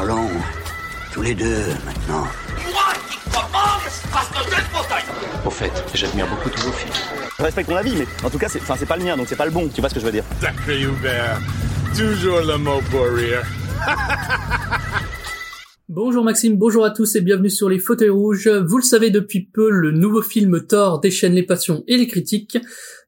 Parlons tous les deux maintenant. Moi qui commande parce que j'ai le fauteuil Au fait, j'admire beaucoup tous vos films. Je respecte ton avis, mais en tout cas, c'est, enfin, c'est pas le mien, donc c'est pas le bon. Tu vois ce que je veux dire Sacré Hubert, toujours le mot pour rire. Bonjour Maxime, bonjour à tous et bienvenue sur les fauteuils rouges. Vous le savez depuis peu, le nouveau film Thor déchaîne les passions et les critiques.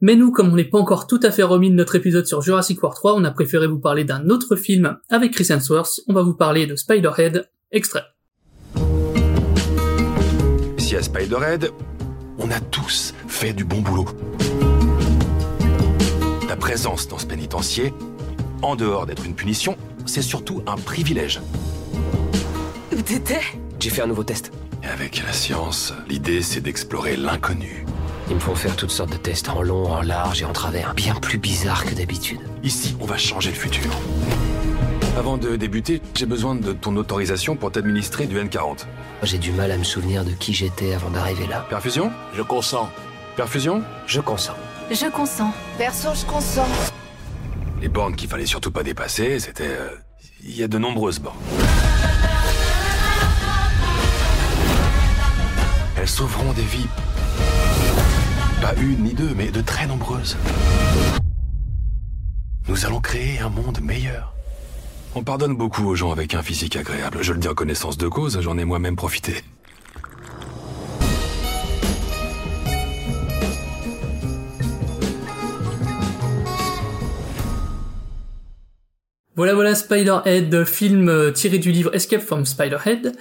Mais nous, comme on n'est pas encore tout à fait remis de notre épisode sur Jurassic World 3, on a préféré vous parler d'un autre film avec Chris Hemsworth. On va vous parler de Spider-Head, extrait. Ici à Spiderhead, on a tous fait du bon boulot. Ta présence dans ce pénitencier, en dehors d'être une punition, c'est surtout un privilège. Où t'étais? J'ai fait un nouveau test. Et avec la science, l'idée c'est d'explorer l'inconnu. Ils me font faire toutes sortes de tests en long, en large et en travers, bien plus bizarres que d'habitude. Ici, on va changer le futur. Avant de débuter, j'ai besoin de ton autorisation pour t'administrer du N40. J'ai du mal à me souvenir de qui j'étais avant d'arriver là. Perfusion? Je consens. Perfusion? Je consens. Je consens. Perso, je consens. Les bornes qu'il fallait surtout pas dépasser, c'était... euh, Il y a de nombreuses bornes. Elles sauveront des vies. Pas une ni deux, mais de très nombreuses. Nous allons créer un monde meilleur. On pardonne beaucoup aux gens avec un physique agréable. Je le dis en connaissance de cause, j'en ai moi-même profité. Voilà voilà Spider-Head, film euh, tiré du livre Escape from Spider-Head.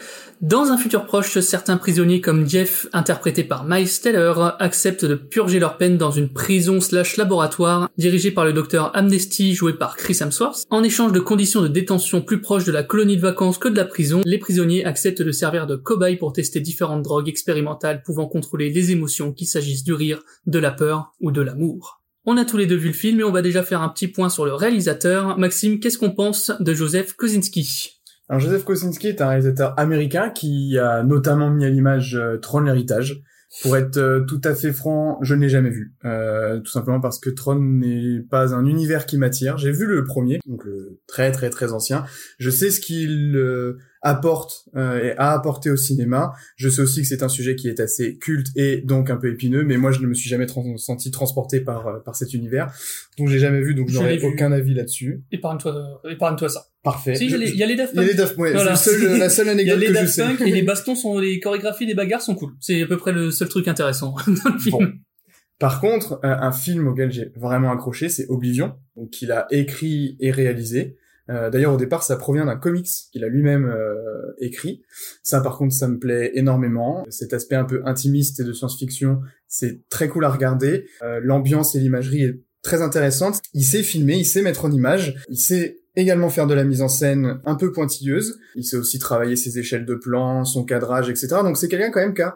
Dans un futur proche, certains prisonniers comme Jeff, interprété par Miles Teller, acceptent de purger leur peine dans une prison slash laboratoire dirigée par le docteur Amnesty joué par Chris Hemsworth. En échange de conditions de détention plus proches de la colonie de vacances que de la prison, les prisonniers acceptent de servir de cobayes pour tester différentes drogues expérimentales pouvant contrôler les émotions qu'il s'agisse du rire, de la peur ou de l'amour. On a tous les deux vu le film et on va déjà faire un petit point sur le réalisateur. Maxime, qu'est-ce qu'on pense de Joseph Kosinski? Alors Joseph Kosinski est un réalisateur américain qui a notamment mis à l'image euh, Tron l'héritage. Pour être euh, tout à fait franc, je ne l'ai jamais vu. Euh, tout simplement parce que Tron n'est pas un univers qui m'attire. J'ai vu le premier, donc le très très très ancien. Je sais ce qu'il euh, apporte euh, et a apporté au cinéma. Je sais aussi que c'est un sujet qui est assez culte et donc un peu épineux, mais moi je ne me suis jamais trans- senti transporté par euh, par cet univers. Donc j'ai jamais vu, donc Je j'aurais l'ai vu. aucun avis là-dessus. Épargne-toi, épargne-toi ça. Parfait. Si, il y a les- il y a les Daft Il y a Punk. les Daft ouais, Voilà. c'est le seul- la seule Il y a anecdote les que je Daft sais. Punk et les bastons sont, les chorégraphies des bagarres sont cool. C'est à peu près le seul truc intéressant dans le film. Bon. Par contre, euh, un film auquel j'ai vraiment accroché, c'est Oblivion, donc qu'il a écrit et réalisé. Euh, D'ailleurs, au départ, ça provient d'un comics qu'il a lui-même euh, écrit. Ça, par contre, ça me plaît énormément. Cet aspect un peu intimiste et de science-fiction, c'est très cool à regarder. Euh, L'ambiance et l'imagerie est très intéressante. Il sait filmer, il sait mettre en image, il sait également faire de la mise en scène un peu pointilleuse. Il sait aussi travailler ses échelles de plan, son cadrage, etc. Donc c'est quelqu'un quand même qui a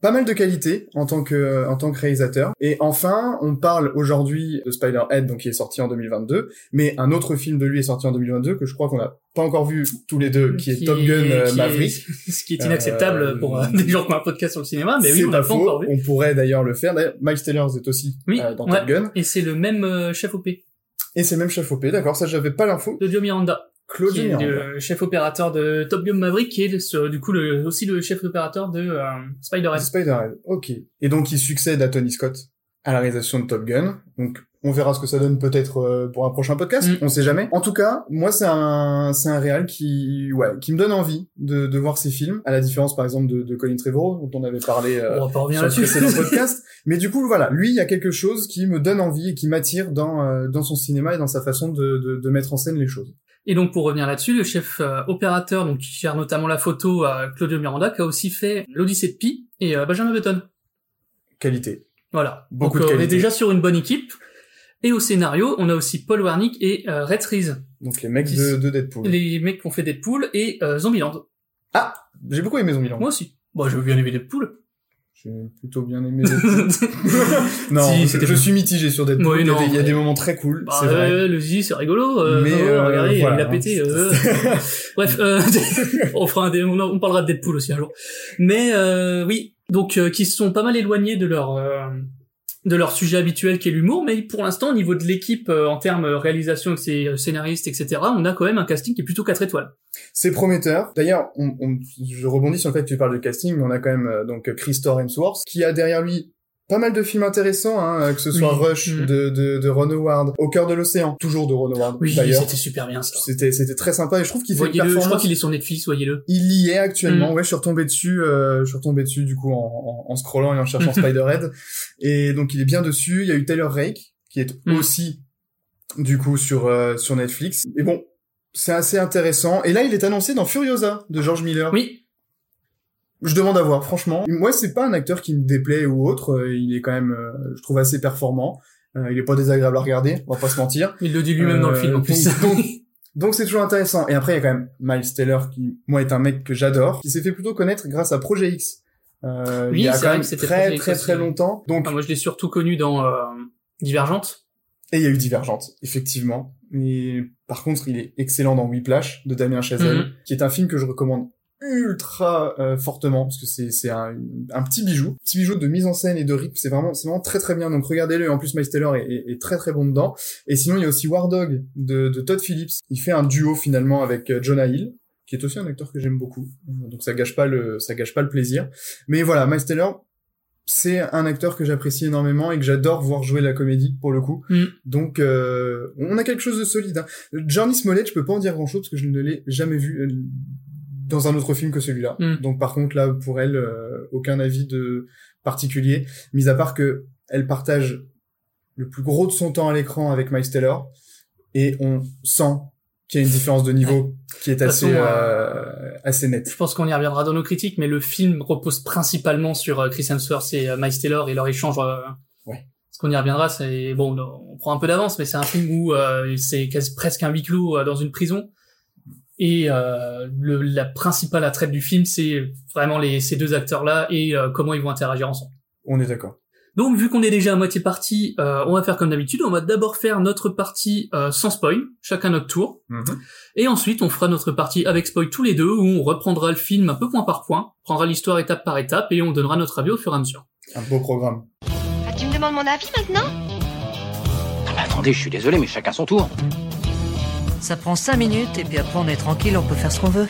pas mal de qualités en tant que en tant que réalisateur. Et enfin, on parle aujourd'hui de Spider-Head, donc qui est sorti en 2022, mais un autre film de lui est sorti en 2022 que je crois qu'on n'a pas encore vu tous les deux, qui est Top Gun euh, est- Maverick. ce qui est inacceptable Euh, pour euh, des gens qui ont un podcast sur le cinéma, mais oui, on l'a pas encore vu. On pourrait d'ailleurs le faire. D'ailleurs, Miles Taylor est aussi Oui, euh, dans ouais. Top Gun. Et c'est le même euh, chef OP, Et c'est le même chef OP, d'accord, ça j'avais pas l'info. Claudio Miranda, qui est Miranda. le chef opérateur de Top Gun Maverick, qui est le- du coup le, aussi le chef opérateur de euh, Spider-Man. Spider-Man, ok. Et donc il succède à Tony Scott à la réalisation de Top Gun. Donc on verra ce que ça donne peut-être euh, pour un prochain podcast, Mm. on sait jamais. En tout cas, moi c'est un c'est un réal qui ouais qui me donne envie de, de voir ces films, à la différence par exemple de, de Colin Trevorrow dont on avait parlé euh, on va pas revenir sur le là-dessus. précédent podcast. Mais du coup voilà, lui il y a quelque chose qui me donne envie et qui m'attire dans euh, dans son cinéma et dans sa façon de, de de mettre en scène les choses. Et donc pour revenir là-dessus, le chef euh, opérateur, donc qui gère notamment la photo, euh, Claudio Miranda, qui a aussi fait l'Odyssée de Pi et euh, Benjamin Button. Qualité. Voilà. Beaucoup donc de euh, on est qualité. déjà sur une bonne équipe. Et au scénario, on a aussi Paul Wernick et euh, Red Trees, Donc les mecs Qui- de, de Deadpool. les mecs qui ont fait Deadpool et euh, Zombieland. Ah, j'ai beaucoup aimé Zombieland. Moi aussi. Bon, j'ai bien aimé Deadpool. J'ai plutôt bien aimé Deadpool. non, Si, je, je suis mitigé sur Deadpool. Oui, il, y a non, des, il y a des moments très cool, Bah, c'est vrai. euh, le Zizi, c'est rigolo. Euh, Mais, euh, regardez, voilà, il a pété. euh. Bref, euh, on fera un dé- on, on parlera de Deadpool aussi un jour. Mais euh, oui, donc euh, qui se sont pas mal éloignés de leur euh, de leur sujet habituel qui est l'humour, mais pour l'instant, au niveau de l'équipe, euh, en termes euh, réalisation ses euh, scénaristes, etc., on a quand même un casting qui est plutôt 4 étoiles. C'est prometteur. D'ailleurs, on, on- je rebondis sur le fait que tu parles de casting, mais on a quand même euh, donc Chris Hemsworth qui a derrière lui pas mal de films intéressants, hein, euh, que ce soit Oui. Rush Mm. de, de, de Ron Howard, Au cœur de l'océan, toujours de Ron Howard Oui, d'ailleurs. c'était super bien ça. C'était c'était très sympa et je trouve qu'il fait une Voyez-le, je crois performance. qu'il est sur Netflix, voyez-le. Il y est actuellement. Mm. Ouais, je suis retombé dessus. Euh, je suis retombé dessus du coup en, en, en scrollant et en cherchant Spider-Head. Et donc il est bien dessus. Il y a eu Taylor Rake qui est Mm. aussi du coup sur euh, sur Netflix. Et bon, c'est assez intéressant. Et là, il est annoncé dans Furiosa de George Miller. Oui, Je demande à voir, franchement. Moi, c'est pas un acteur qui me déplaît ou autre. Euh, Il est quand même, euh, je trouve, assez performant. Euh, il est pas désagréable à regarder, on va pas se mentir. il le dit lui-même dans le film en plus. donc- donc- c'est toujours intéressant. Et après, il y a quand même Miles Taylor, qui, moi, est un mec que j'adore, qui s'est fait plutôt connaître grâce à Projet X. Euh, Oui, il y a quand vrai même très, très, aussi. très longtemps. Donc, Enfin, moi, je l'ai surtout connu dans euh, Divergente. et il y a eu Divergente, effectivement. Et par contre, il est excellent dans Whiplash, de Damien Chazelle, Mhm. qui est un film que je recommande ultra euh, fortement parce que c'est c'est un, un petit bijou. Petit bijou de mise en scène et de rythme c'est vraiment c'est vraiment très très bien. Donc regardez-le. En plus Miles Taylor est, est- est très très bon dedans. Et sinon il y a aussi War Dog de, de Todd Phillips. Il fait un duo finalement avec euh, Jonah Hill qui est aussi un acteur que j'aime beaucoup. Donc ça gâche pas le ça gâche pas le plaisir. Mais voilà Miles Taylor c'est un acteur que j'apprécie énormément et que j'adore voir jouer la comédie pour le coup. Mm. donc euh, on a quelque chose de solide hein. Johnny Smollett je peux pas en dire grand chose parce que je ne l'ai jamais vu euh, dans un autre film que celui-là. Mm. Donc par contre là pour elle euh, aucun avis de particulier, mis à part que elle partage le plus gros de son temps à l'écran avec Miles Taylor et on sent qu'il y a une différence de niveau qui est assez façon, euh, assez nette. Je pense qu'on y reviendra dans nos critiques, mais le film repose principalement sur euh, Chris Hemsworth et euh, Miles Taylor et leur échange. euh, Ouais. Qu'on y reviendra, c'est bon, on prend un peu d'avance, mais c'est un film où euh, c'est presque un huis clos euh, dans une prison. Et euh, le, la principale attrait du film, c'est vraiment les, ces deux acteurs-là et euh, comment ils vont interagir ensemble. On est d'accord. Donc, vu qu'on est déjà à moitié parti, euh, on va faire comme d'habitude. On va d'abord faire notre partie euh, sans spoil, chacun notre tour. Mhm. Et ensuite, on fera notre partie avec spoil tous les deux, où on reprendra le film un peu point par point, prendra l'histoire étape par étape, et on donnera notre avis au fur et à mesure. Un beau programme. Ah, tu me demandes mon avis maintenant? Attendez, je suis désolé, mais chacun son tour. Ça prend 5 minutes et puis après on est tranquille, on peut faire ce qu'on veut.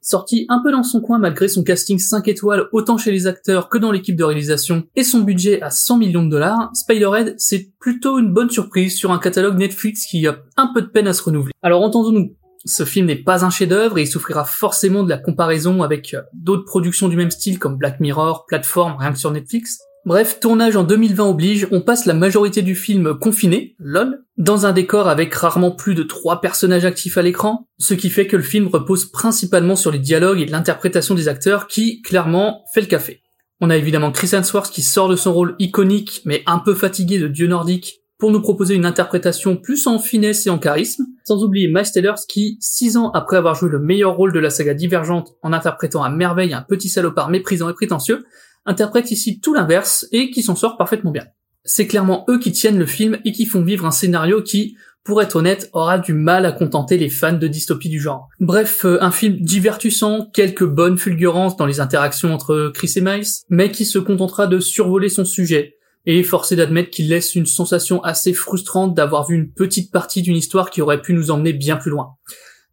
Sorti un peu dans son coin malgré son casting 5 étoiles autant chez les acteurs que dans l'équipe de réalisation et son budget à 100 millions de dollars, Spider-Head c'est plutôt une bonne surprise sur un catalogue Netflix qui a un peu de peine à se renouveler. Alors entendons-nous, ce film n'est pas un chef-d'œuvre et il souffrira forcément de la comparaison avec euh, d'autres productions du même style comme Black Mirror, Plateforme, rien que sur Netflix. Bref, tournage en 2020 oblige, on passe la majorité du film confiné, lol, dans un décor avec rarement plus de trois personnages actifs à l'écran, ce qui fait que le film repose principalement sur les dialogues et l'interprétation des acteurs qui, clairement, fait le café. On a évidemment Chris Hemsworth qui sort de son rôle iconique mais un peu fatigué de dieu nordique pour nous proposer une interprétation plus en finesse et en charisme, sans oublier Miles qui, six ans après avoir joué le meilleur rôle de la saga Divergente en interprétant à merveille un petit salopard méprisant et prétentieux, interprète ici tout l'inverse et qui s'en sort parfaitement bien. C'est clairement eux qui tiennent le film et qui font vivre un scénario qui, pour être honnête, aura du mal à contenter les fans de dystopie du genre. Bref, euh, un film divertissant, quelques bonnes fulgurances dans les interactions entre Chris et Miles, mais qui se contentera de survoler son sujet, et forcé d'admettre qu'il laisse une sensation assez frustrante d'avoir vu une petite partie d'une histoire qui aurait pu nous emmener bien plus loin.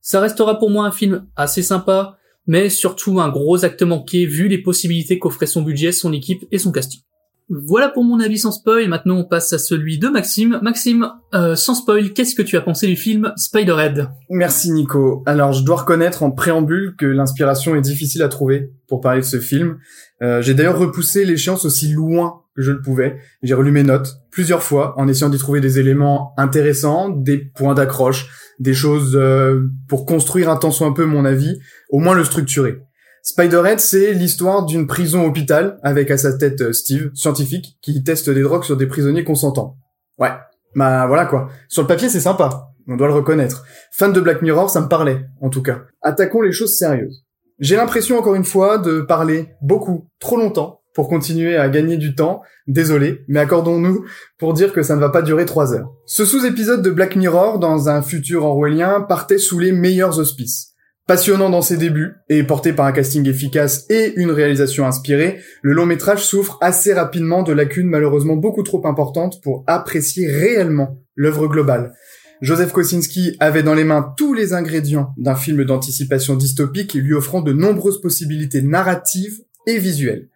Ça restera pour moi un film assez sympa, mais surtout un gros acte manqué vu les possibilités qu'offrait son budget, son équipe et son casting. Voilà pour mon avis sans spoil, maintenant on passe à celui de Maxime. Maxime, euh, sans spoil, qu'est-ce que tu as pensé du film Spider-Head? Merci Nico. Alors je dois reconnaître en préambule que l'inspiration est difficile à trouver pour parler de ce film. Euh, j'ai d'ailleurs repoussé l'échéance aussi loin que je le pouvais. J'ai relu mes notes plusieurs fois en essayant d'y trouver des éléments intéressants, des points d'accroche, des choses euh, pour construire un tant soit un peu mon avis, au moins le structurer. Spider-Head, c'est l'histoire d'une prison-hôpital avec à sa tête euh, Steve, scientifique, qui teste des drogues sur des prisonniers consentants. Ouais, bah voilà quoi. Sur le papier, c'est sympa, on doit le reconnaître. Fan de Black Mirror, ça me parlait, en tout cas. Attaquons les choses sérieuses. J'ai l'impression, encore une fois, de parler beaucoup, trop longtemps, pour continuer à gagner du temps. Désolé, mais accordons-nous pour dire que ça ne va pas durer trois heures. Ce sous-épisode de Black Mirror, dans un futur orwellien, partait sous les meilleurs auspices. Passionnant dans ses débuts et porté par un casting efficace et une réalisation inspirée, le long métrage souffre assez rapidement de lacunes malheureusement beaucoup trop importantes pour apprécier réellement l'œuvre globale. Joseph Kosinski avait dans les mains tous les ingrédients d'un film d'anticipation dystopique lui offrant de nombreuses possibilités narratives et visuelles.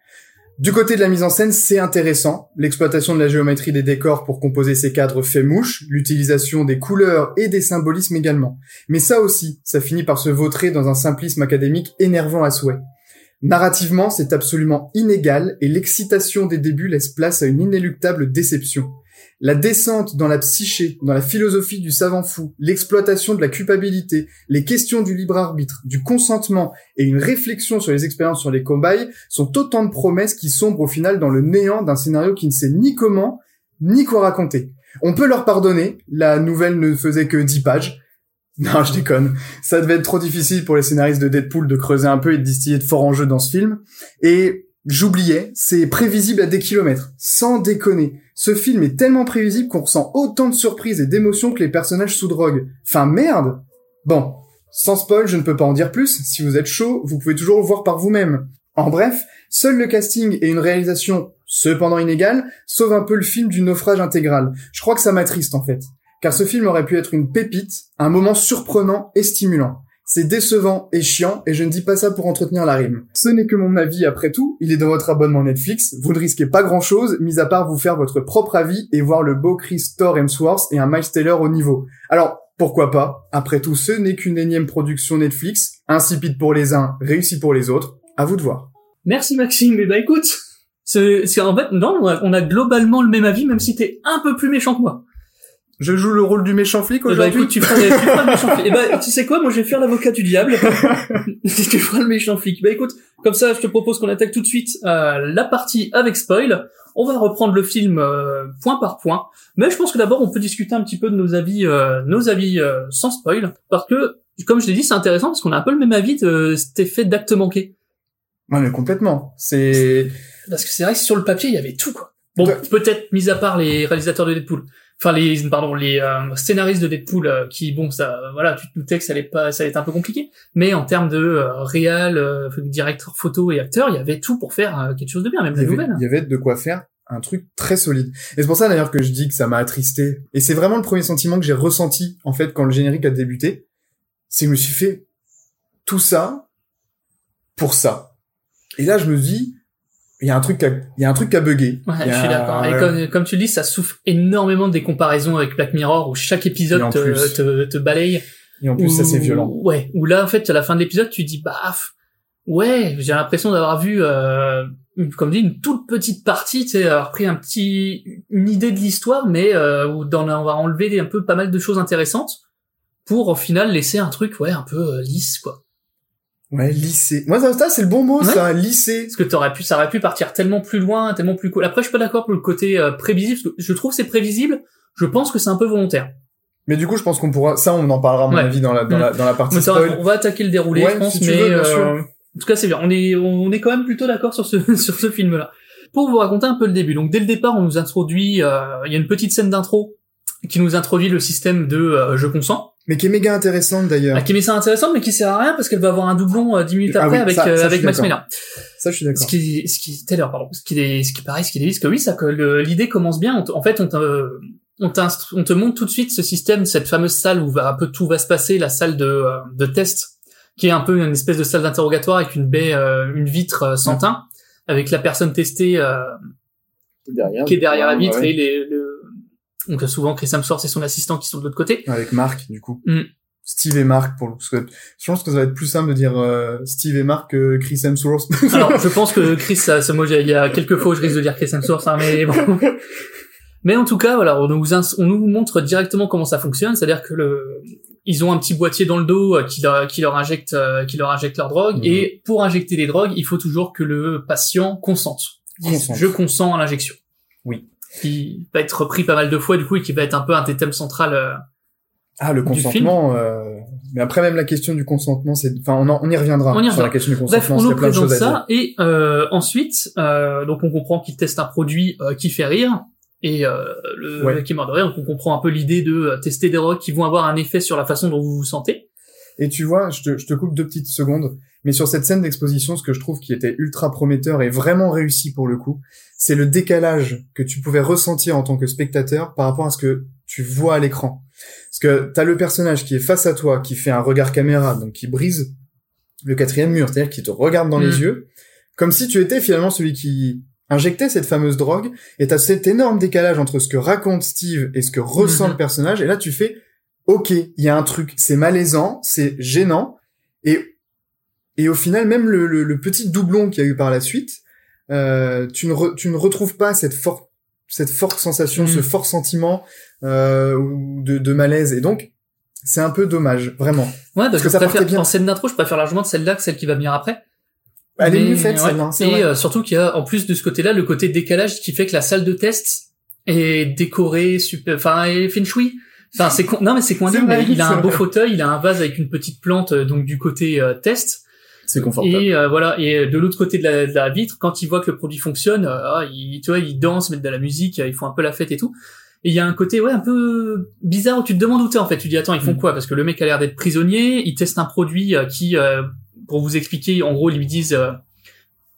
Du côté de la mise en scène, c'est intéressant. L'exploitation de la géométrie des décors pour composer ces cadres fait mouche, l'utilisation des couleurs et des symbolismes également. Mais ça aussi, ça finit par se vautrer dans un simplisme académique énervant à souhait. Narrativement, c'est absolument inégal et l'excitation des débuts laisse place à une inéluctable déception. La descente dans la psyché, dans la philosophie du savant fou, l'exploitation de la culpabilité, les questions du libre arbitre, du consentement et une réflexion sur les expériences sur les cobayes sont autant de promesses qui sombrent au final dans le néant d'un scénario qui ne sait ni comment, ni quoi raconter. On peut leur pardonner, la nouvelle ne faisait que 10 pages. Non, je déconne. Ça devait être trop difficile pour les scénaristes de Deadpool de creuser un peu et de distiller de forts enjeux dans ce film. Et J'oubliais, c'est prévisible à des kilomètres. Sans déconner. Ce film est tellement prévisible qu'on ressent autant de surprises et d'émotions que les personnages sous drogue. Enfin merde Bon, sans spoil, je ne peux pas en dire plus. Si vous êtes chaud, vous pouvez toujours le voir par vous-même. En bref, seul le casting et une réalisation, cependant inégale, sauvent un peu le film du naufrage intégral. Je crois que ça m'attriste en fait. Car ce film aurait pu être une pépite, un moment surprenant et stimulant. C'est décevant et chiant, et je ne dis pas ça pour entretenir la rime. Ce n'est que mon avis après tout, il est dans votre abonnement Netflix, vous ne risquez pas grand chose, mis à part vous faire votre propre avis et voir le beau Chris Thor Hemsworth et un Miles Taylor au niveau. Alors, pourquoi pas? Après tout, ce n'est qu'une énième production Netflix, insipide pour les uns, réussi pour les autres, à vous de voir. Merci Maxime, et bah écoute, c'est en fait, non, on a globalement le même avis, même si t'es un peu plus méchant que moi. Je joue le rôle du méchant flic Eh bah, aujourd'hui. écoute, tu feras, tu feras le méchant flic. Et bah, tu sais quoi, moi je vais faire l'avocat du diable. tu feras le méchant flic. Bah écoute, comme ça, je te propose qu'on attaque tout de suite euh, la partie avec spoil. On va reprendre le film euh, point par point, mais je pense que d'abord on peut discuter un petit peu de nos avis, euh, nos avis euh, sans spoil, parce que comme je l'ai dit, c'est intéressant parce qu'on a un peu le même avis de cet effet d'acte manqué. Ouais, mais complètement. C'est Parce que c'est vrai que sur le papier, il y avait tout quoi. Bon, Ouais. peut-être mis à part les réalisateurs de Deadpool. Enfin les pardon, les euh, scénaristes de Deadpool euh, qui bon ça voilà, tu te doutais que ça allait pas ça allait être un peu compliqué, mais en termes de euh, réal, euh, directeur photo et acteur, il y avait tout pour faire euh, quelque chose de bien, même il la avait, nouvelle. il y avait de quoi faire un truc très solide. Et c'est pour ça d'ailleurs que je dis que ça m'a attristé. Et c'est vraiment le premier sentiment que j'ai ressenti en fait quand le générique a débuté. C'est que je me suis fait tout ça pour ça. Et là je me dis il y a un truc qui a, il y a un truc qui a bugué. Ouais, je suis d'accord. Et comme, comme tu le dis, ça souffre énormément des comparaisons avec Black Mirror où chaque épisode te, plus. te, te balaye. Et en plus ça c'est violent. Ouais, où là en fait à la fin de l'épisode tu dis bah ouais j'ai l'impression d'avoir vu euh, une- comme dit une toute petite partie, tu sais avoir pris un petit une idée de l'histoire mais euh, où dans on va enlever un peu pas mal de choses intéressantes pour au final laisser un truc ouais un peu euh, lisse quoi. Ouais, lycée. Moi ça, c'est le bon mot Ouais. ça, lycée. Parce que t'aurais pu ça aurait pu partir tellement plus loin, tellement plus cool. Après je suis pas d'accord pour le côté euh, prévisible parce que je trouve que c'est prévisible. Je pense que c'est un peu volontaire. Mais du coup je pense qu'on pourra ça on en parlera à mon Ouais. avis dans la dans Mm. la dans la partie spoil. on va attaquer le déroulé, Ouais, je pense, si tu mais veux, bien euh, en tout cas c'est bien. On est on est quand même plutôt d'accord sur ce sur ce film-là. Pour vous raconter un peu le début. Donc dès le départ, on nous introduit, euh, il y a une petite scène d'intro qui nous introduit le système de euh, je consens, Mais qui est méga intéressante d'ailleurs. Ah, qui met ça intéressant, mais qui sert à rien parce qu'elle va avoir un doublon euh, 10 minutes Ah après oui, avec ça- ça, euh, avec Max. Miller. Ça je suis d'accord. Ce qui, ce qui, Taylor, pardon. Ce qui est, ce qui paraît, ce qui est, ce que oui, c'est que l'idée commence bien. En fait, on te, on, on te montre tout de suite ce système, cette fameuse salle où va un peu tout va se passer, la salle de, euh, de test, qui est un peu une espèce de salle d'interrogatoire avec une baie, euh, une vitre euh, sans teint, avec la personne testée euh, Derrière. qui est derrière la vitre ouais. et les, le, donc souvent Chris Hemsworth et son assistant qui sont de l'autre côté. Avec Marc, du coup. Mm. Steve et Marc, pour parce que je pense que ça va être plus simple de dire euh, Steve et Marc que Chris Hemsworth. Alors, je pense que Chris, ça, ça, moi, il y a quelques fois où je risque de dire Chris Hemsworth, hein, mais bon. Mais en tout cas, voilà, on nous, on nous montre directement comment ça fonctionne, c'est-à-dire que le, ils ont un petit boîtier dans le dos euh, qui leur, qui leur injecte, euh, qui leur injecte leur drogue, Mhm. et pour injecter les drogues, il faut toujours que le patient consente. Consente. Je consens à l'injection. Oui. Qui va être repris pas mal de fois, du coup, et qui va être un peu un des thèmes central. euh, ah, le consentement. euh, Mais après, même la question du consentement, c'est. Enfin, on, en- on y reviendra. On y Sur la question du Bref, consentement, on il y nous plein de choses à dire. ça et euh, ensuite, euh, donc on comprend qu'ils testent un produit euh, qui fait rire et euh, le Ouais. qui mort de rire. Donc on comprend un peu l'idée de tester des drogues qui vont avoir un effet sur la façon dont vous vous sentez. Et tu vois, je te, je te coupe deux petites secondes, mais sur cette scène d'exposition, ce que je trouve qui était ultra prometteur et vraiment réussi pour le coup, c'est le décalage que tu pouvais ressentir en tant que spectateur par rapport à ce que tu vois à l'écran. Parce que t'as le personnage qui est face à toi, qui fait un regard caméra, donc qui brise le quatrième mur, c'est-à-dire qui te regarde dans Mm. les yeux, comme si tu étais finalement celui qui injectait cette fameuse drogue, et t'as cet énorme décalage entre ce que raconte Steve et ce que ressent Mhm. le personnage, et là tu fais, ok, il y a un truc, c'est malaisant, c'est gênant, et et au final même le, le, le petit doublon qu'il y a eu par la suite, euh, tu ne re- tu ne retrouves pas cette forte cette forte sensation, ce fort sentiment euh, de, de malaise, et donc c'est un peu dommage, vraiment. Ouais, parce, Parce que que ça préfère, bien. en scène d'intro, je préfère largement celle-là que celle qui va venir après. Elle est mieux faite, celle-là, Et euh, surtout qu'il y a, en plus de ce côté-là, le côté décalage qui fait que la salle de test est décorée, super, enfin, est shui. Enfin, c'est con... non mais c'est vrai, mais il a un beau vrai. fauteuil, il a un vase avec une petite plante, euh, donc du côté euh, test. C'est confortable. Et euh, voilà, et de l'autre côté de la, de la vitre, quand il voit que le produit fonctionne, euh, ah, il, tu vois, il danse, met de la musique, euh, ils font un peu la fête et tout. Et il y a un côté ouais un peu bizarre où tu te demandes où t'es en fait. Tu dis attends ils font Mm. quoi? Parce que le mec a l'air d'être prisonnier. Ils testent un produit euh, qui, euh, pour vous expliquer, en gros ils lui disent euh,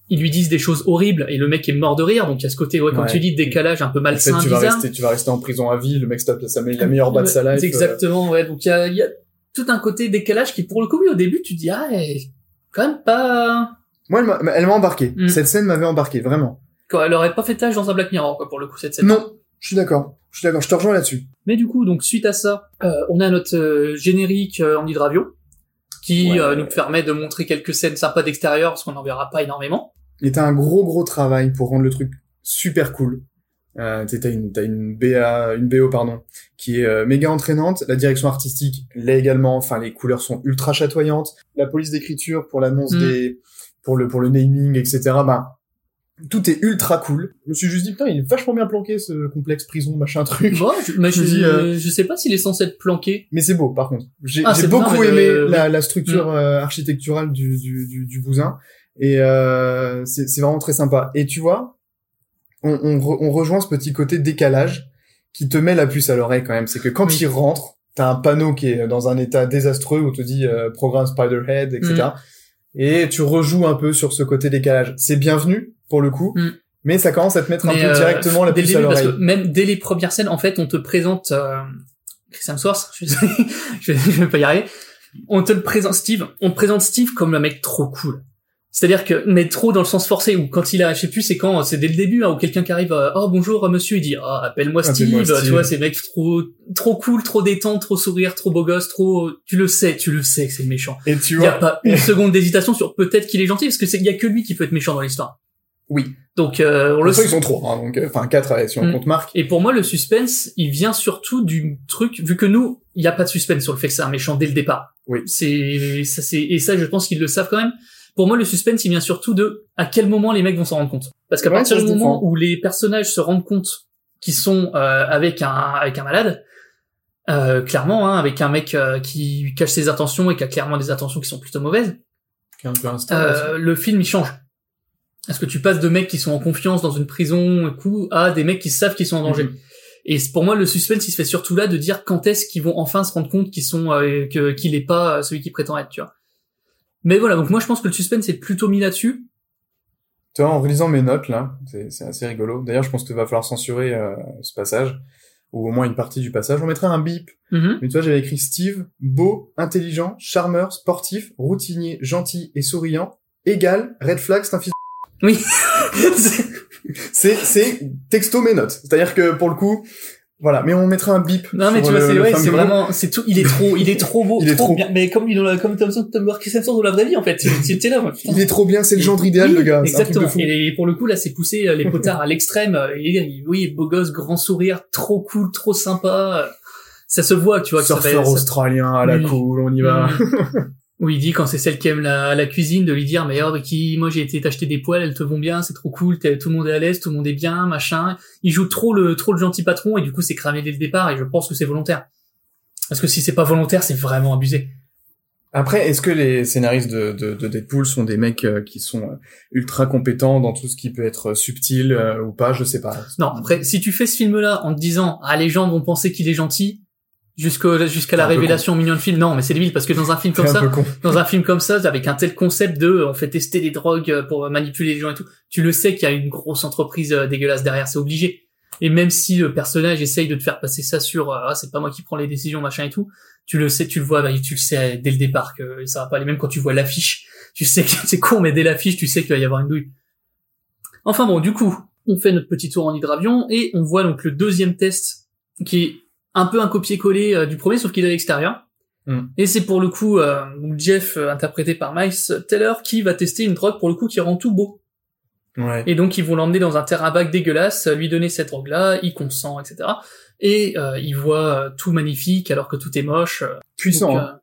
ils lui disent des choses horribles et le mec est mort de rire. Donc il y a ce côté ouais comme Ouais. tu dis décalage un peu En fait, malsain, tu vas bizarre. rester, tu vas rester en prison à vie. Le mec tape la, la meilleure bas de sa life. euh. Exactement ouais. Donc il y a, il y a tout un côté décalage qui pour le coup oui, au début tu dis ah quand même pas Moi, elle m'a- embarqué. Mm. Cette scène m'avait embarqué, vraiment. quoi, elle aurait pas fait tâche dans un Black Mirror quoi pour le coup cette scène. Non, je suis d'accord. Je suis d'accord. Je te rejoins là-dessus. Mais du coup, donc suite à ça, euh, on a notre euh, générique euh, en hydravio qui Ouais. nous permet de montrer quelques scènes sympas d'extérieur parce qu'on n'en verra pas énormément. Il était un gros gros travail pour rendre le truc super cool. Euh, t'as une, t'as une BA, une BO pardon, qui est euh, méga entraînante. La direction artistique l'est également. Enfin, les couleurs sont ultra chatoyantes. La police d'écriture pour l'annonce Mm. des, pour le pour le naming, etc. Ben, tout est ultra cool. Je me suis juste dit putain, il est vachement bien planqué ce complexe prison machin truc. Bon, je, mais Je je, dis, euh, je sais pas s'il est censé être planqué. Mais c'est beau, par contre. J'ai Ah, beaucoup aimé la, la structure euh, architecturale du, du, du, du bousin. Et euh, c'est vraiment très sympa. Et tu vois, on, on, re- on rejoint ce petit côté décalage qui te met la puce à l'oreille quand même. C'est que quand Oui. il rentre, t'as un panneau qui est dans un état désastreux où on te dit euh, programme Spiderhead, etc. Mm. Et tu rejoues un peu sur ce côté décalage. C'est bienvenu, pour le coup. Mm. Mais ça commence à te mettre un peu euh, directement la puce à début, l'oreille. même dès les premières scènes, en fait, on te présente euh, Chris Hemsworth. Je, sais- je, vais- je vais pas y arriver. On te le présente Steve. On te présente Steve comme le mec trop cool. C'est-à-dire que, mais trop dans le sens forcé, ou quand il a, je sais plus, c'est quand, c'est dès le début, hein, où quelqu'un qui arrive, euh, oh bonjour euh, monsieur, il dit, ah appelle-moi Steve, tu vois, c'est mec trop, trop cool, trop détente, trop sourire, trop beau gosse, trop, tu le sais, tu le sais que c'est le méchant. Et tu Il y a vois, pas une seconde d'hésitation sur peut-être qu'il est gentil, parce que c'est, il y a que lui qui peut être méchant dans l'histoire. oui. Donc, euh, on le ça, ils sait. sont trois, hein, donc, euh, enfin, quatre, si on Mm. compte Marc. Et pour moi, le suspense, il vient surtout du truc, vu que nous, il n'y a pas de suspense sur le fait que c'est un méchant dès le départ. Oui. C'est, ça, c'est, et ça, je pense qu'ils le savent quand même. Pour moi, le suspense, il vient surtout de à quel moment les mecs vont s'en rendre compte. Parce qu'à Ouais, partir du moment défend. où les personnages se rendent compte qu'ils sont euh, avec un avec un malade, euh, clairement, hein, avec un mec euh, qui cache ses intentions et qui a clairement des intentions qui sont plutôt mauvaises, Qui est un peu instable aussi. euh, le film il change. Parce que tu passes de mecs qui sont en confiance dans une prison, un coup, à des mecs qui savent qu'ils sont en danger. Mhm. Et pour moi, le suspense, il se fait surtout là de dire quand est-ce qu'ils vont enfin se rendre compte qu'ils sont euh, que qu'il est pas euh, celui qui prétend être, tu vois. Mais voilà, donc moi je pense que le suspense est plutôt mis là-dessus. Tu vois, en relisant mes notes, là, c'est assez rigolo. D'ailleurs, je pense qu'il va falloir censurer euh, ce passage, ou au moins une partie du passage. On mettrait un bip. Mhm. Mais tu vois, j'avais écrit Steve, beau, intelligent, charmeur, sportif, routinier, gentil et souriant, égal, red flag, c'est un fils. Oui. C'est, c'est texto mes notes. C'est-à-dire que, pour le coup, voilà. Mais on mettra un bip. non mais tu vois, c'est ouais, c'est vraiment, c'est tout, il est trop, il est trop beau, Il est trop. bien, mais comme il dans la, comme Thompson, Tom Hemsworth dans la vraie vie en fait. C'était là, moi, putain. Il est trop bien, c'est le genre idéal, Oui, le gars. Exactement. fou. Et pour le coup, là, c'est poussé euh, les potards à l'extrême. euh, Et oui, beau gosse, grand sourire, trop cool, trop sympa. Ça se voit, tu vois. que ça va- Surfeur ça- australien à la Oui. cool, on y va. Où il dit quand c'est celle qui aime la, la cuisine de lui dire mais oh qui moi j'ai été t'acheter des poils elles te vont bien c'est trop cool tout le monde est à l'aise tout le monde est bien machin. Il joue trop le trop le gentil patron et du coup c'est cramé dès le départ et je pense que c'est volontaire. Parce que si c'est pas volontaire c'est vraiment abusé. Après, est-ce que les scénaristes de, de, de Deadpool sont des mecs euh, qui sont euh, ultra compétents dans tout ce qui peut être euh, subtil euh, ou pas? Je sais pas. non après si tu fais ce film là en te disant ah les gens vont penser qu'il est gentil Jusqu'à la révélation au milieu de film. Non, mais c'est débile parce que dans un film comme ça, dans un film comme ça, avec un tel concept de, on fait tester des drogues pour manipuler les gens et tout, tu le sais qu'il y a une grosse entreprise euh, dégueulasse derrière, c'est obligé. Et même si le personnage essaye de te faire passer ça sur, euh, ah, c'est pas moi qui prends les décisions, machin et tout, tu le sais, tu le vois, bah, tu le sais dès le départ que ça va pas aller. Même quand tu vois l'affiche, tu sais que c'est con, mais dès l'affiche, tu sais qu'il va y avoir une douille. Enfin bon, du coup, on fait notre petit tour en hydravion et on voit donc le deuxième test qui est un peu un copier-coller euh, du premier, sauf qu'il est à l'extérieur. Mm. Et c'est pour le coup euh, Jeff, euh, interprété par Miles Teller, qui va tester une drogue pour le coup qui rend tout beau. Ouais. Et donc ils vont l'emmener dans un terrain vague dégueulasse, lui donner cette drogue-là, il consent, etc. Et euh, il voit tout magnifique alors que tout est moche. Puissant. donc, hein. euh,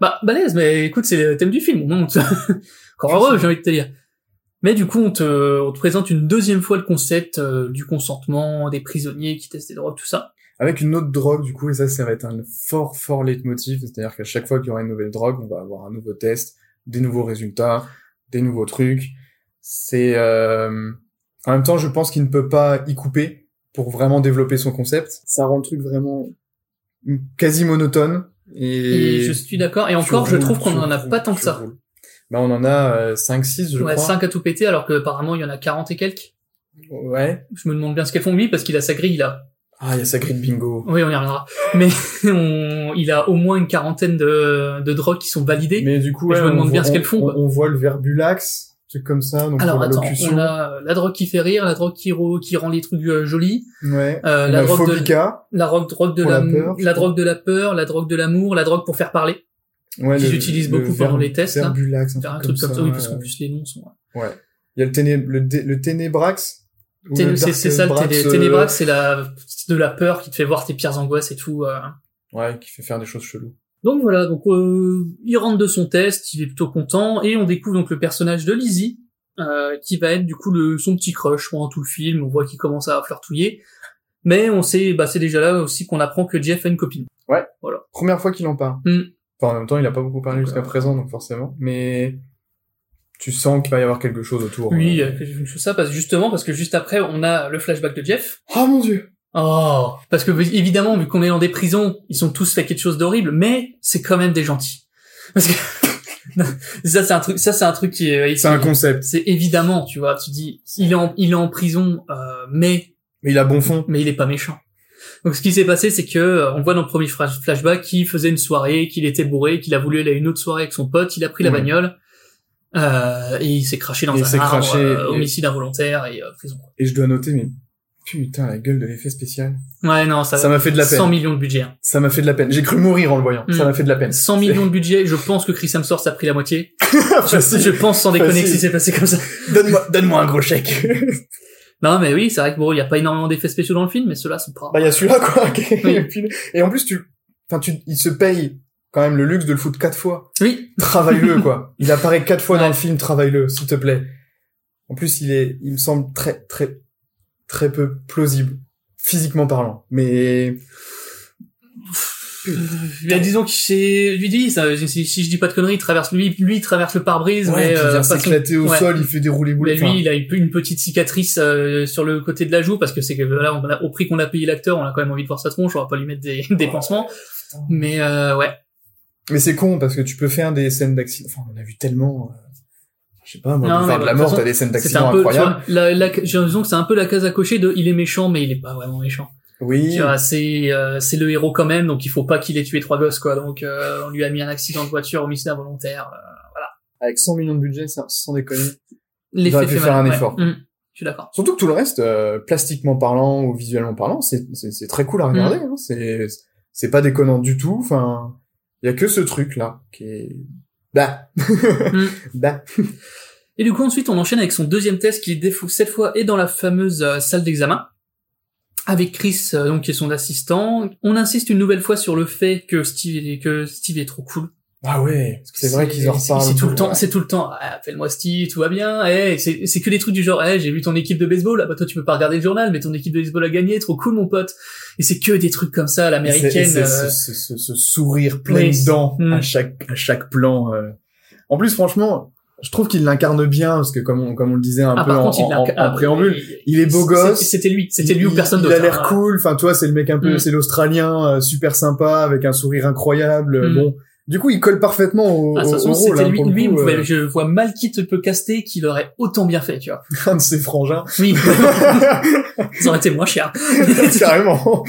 Bah balèze, mais écoute, c'est le thème du film. on te- Encore heureux, j'ai envie de te dire. Mais du coup, on te, on te présente une deuxième fois le concept euh, du consentement, des prisonniers qui testent des drogues, tout ça. Avec une autre drogue, du coup, et ça, ça va être un fort, fort leitmotiv. C'est-à-dire qu'à chaque fois qu'il y aura une nouvelle drogue, on va avoir un nouveau test, des nouveaux résultats, des nouveaux trucs. C'est, euh... en même temps, je pense qu'il ne peut pas y couper pour vraiment développer son concept. Ça rend le truc vraiment quasi monotone. Et, Et je suis d'accord. Et encore, je trouve qu'on tu en a pas tant que ça. roules. Bah, on en a euh, 5-6, je Ouais, crois. 5 à tout péter, alors que apparemment il y en a 40 et quelques. Ouais. Je me demande bien ce qu'elles font lui, parce qu'il a sa grille là. Ah, il y a sa grille de bingo. Oui, on y reviendra. Mais on, il a au moins une quarantaine de, de drogues qui sont validées. Mais du coup, Mais je ouais, me demande bien ce qu'elles font, On, voit le verbulax, truc comme ça. Donc Alors attends, on a la drogue qui fait rire, la drogue qui, rend les trucs euh, jolis, Ouais. euh, la drogue de phobica. la drogue, drogue de la, la peur, la drogue de la peur, la drogue de l'amour, la drogue pour faire parler. Ouais, qu'ils utilisent beaucoup pendant les tests, hein. Verbulax, un, Faire un truc comme ça, oui, parce qu'en plus les noms sont. Ouais. Il y a le, téné le ténébrax. C'est ça le euh, ténébrax, c'est la de la peur qui te fait voir tes pires angoisses et tout. euh. Ouais, qui fait faire des choses cheloues. Donc voilà, donc euh, il rentre de son test, il est plutôt content et on découvre donc le personnage de Lizzie euh, qui va être du coup le son petit crush pendant tout le film. On voit qu'il commence à flirtouiller, mais on sait, bah c'est déjà là aussi qu'on apprend que Jeff a une copine. Première fois qu'il en parle. Hmm. Enfin, en même temps, il a pas beaucoup parlé jusqu'à euh, présent, donc forcément. Mais tu sens qu'il va y avoir quelque chose autour. Oui, euh. que je fais ça parce justement parce que juste après on a le flashback de Jeff. Oh mon dieu. Oh, parce que évidemment vu qu'on est dans des prisons, ils sont tous fait quelque chose d'horrible, mais c'est quand même des gentils. Parce que ça c'est un truc, ça c'est un truc qui est. C'est un concept. C'est évidemment, tu vois, tu dis, il est en, il est en prison, euh, mais Mais il a bon fond. mais il est pas méchant. Donc ce qui s'est passé, c'est que euh, on voit dans le premier flash- flashback qu'il faisait une soirée, qu'il était bourré, qu'il a voulu aller à une autre soirée avec son pote, il a pris la Ouais. bagnole euh, et il s'est craché dans Et un arbre, craché, euh, et- homicide involontaire et euh, prison. Et je dois noter, mais putain, la gueule de l'effet spécial. Ouais, non, ça, Ça m'a fait de la peine. 100 millions de budget. hein. Ça m'a fait de la peine. J'ai cru mourir en le voyant. Ça m'a fait de la peine. 100 millions de budget, je pense que Chris Hemsworth a pris la moitié. Je pense sans déconner que si c'est passé comme ça. Donne-moi, donne-moi un gros chèque. Non, mais oui, c'est vrai que bon, il y a pas énormément d'effets spéciaux dans le film, mais ceux-là sont pas. bah, il y a celui-là, quoi. qui est- Oui. et, puis- et en plus, tu, enfin, tu, il se paye quand même le luxe de le foutre quatre fois. Oui, Travaille-le, quoi. Il apparaît quatre fois Ouais. dans le film, travaille-le, s'il te plaît. En plus, il est, il me semble très, très, très peu plausible. Physiquement parlant. Mais, Bah, disons que c'est, lui dit, ça, si, si je dis pas de conneries, il traverse, lui, lui, il traverse le pare-brise, ouais, mais, il euh, son- s'éclater au ouais. sol, il fait boulets. Mais lui, il a une, une petite cicatrice euh, sur le côté de la joue parce que c'est que là, on a- au prix qu'on a payé l'acteur, on a quand même envie de voir sa tronche, on va pas lui mettre des, des pansements. Mais euh, ouais, Mais c'est con parce que tu peux faire des scènes d'accident. Enfin, on a vu tellement. euh, Je sais pas, moi, Non, de la de toute mort, t'as des scènes d'accident incroyables. la, la, j'ai l'impression que c'est un peu la case à cocher de, il est méchant, mais il est pas vraiment méchant. Oui. Tu vois, c'est, euh, c'est le héros quand même, donc il faut pas qu'il ait tué trois gosses, quoi. Donc, euh, on lui a mis un accident de voiture, homicide involontaire. euh, Avec 100 millions de budget, ça, sans déconner. L'effet aurait pu fait faire mal, un ouais. effort. Mm, je suis d'accord. Surtout que tout le reste, euh, plastiquement parlant ou visuellement parlant, c'est, c'est, c'est très cool à regarder. Mm. Hein. C'est, c'est pas déconnant du tout. Enfin, il y a que ce truc là qui est. Bah. Mm. bah. Et du coup, ensuite, on enchaîne avec son deuxième test qui, cette fois, est dans la fameuse euh, salle d'examen. Avec Chris, euh, donc, qui est son assistant. On insiste une nouvelle fois sur le fait que Steve, que Steve est trop cool. Ah ouais. C'est vrai qu'ils en reparlent. C'est tout le temps, c'est tout le temps. Ah, Appelle-moi Steve, tout va bien. Eh, c'est c'est que des trucs du genre, eh, j'ai vu ton équipe de baseball. Ah bah toi tu peux pas regarder le journal, mais ton équipe de baseball a gagné, trop cool mon pote. Et c'est que des trucs comme ça à l'américaine. euh, ce, ce- sourire plein oui, de dents Mm. à chaque à chaque plan. euh. En plus, franchement, je trouve qu'il l'incarne bien parce que comme on, comme on le disait un Ah, peu en, contre, il en- l'incarne- en préambule, il- est beau gosse. C'était lui, c'était lui ou personne d'autre. Il a l'air hein. cool. Enfin, toi, c'est le mec un peu, Mm. c'est l'Australien euh, super sympa avec un sourire incroyable. Mm. Bon, du coup, il colle parfaitement au, Ah, de au, toute façon, au rôle. c'était hein, lui, lui coup, euh, je vois mal qui te peut caster qu'il aurait autant bien fait, tu vois. un de ses frangins. Oui. Ça aurait été moins cher. Carrément.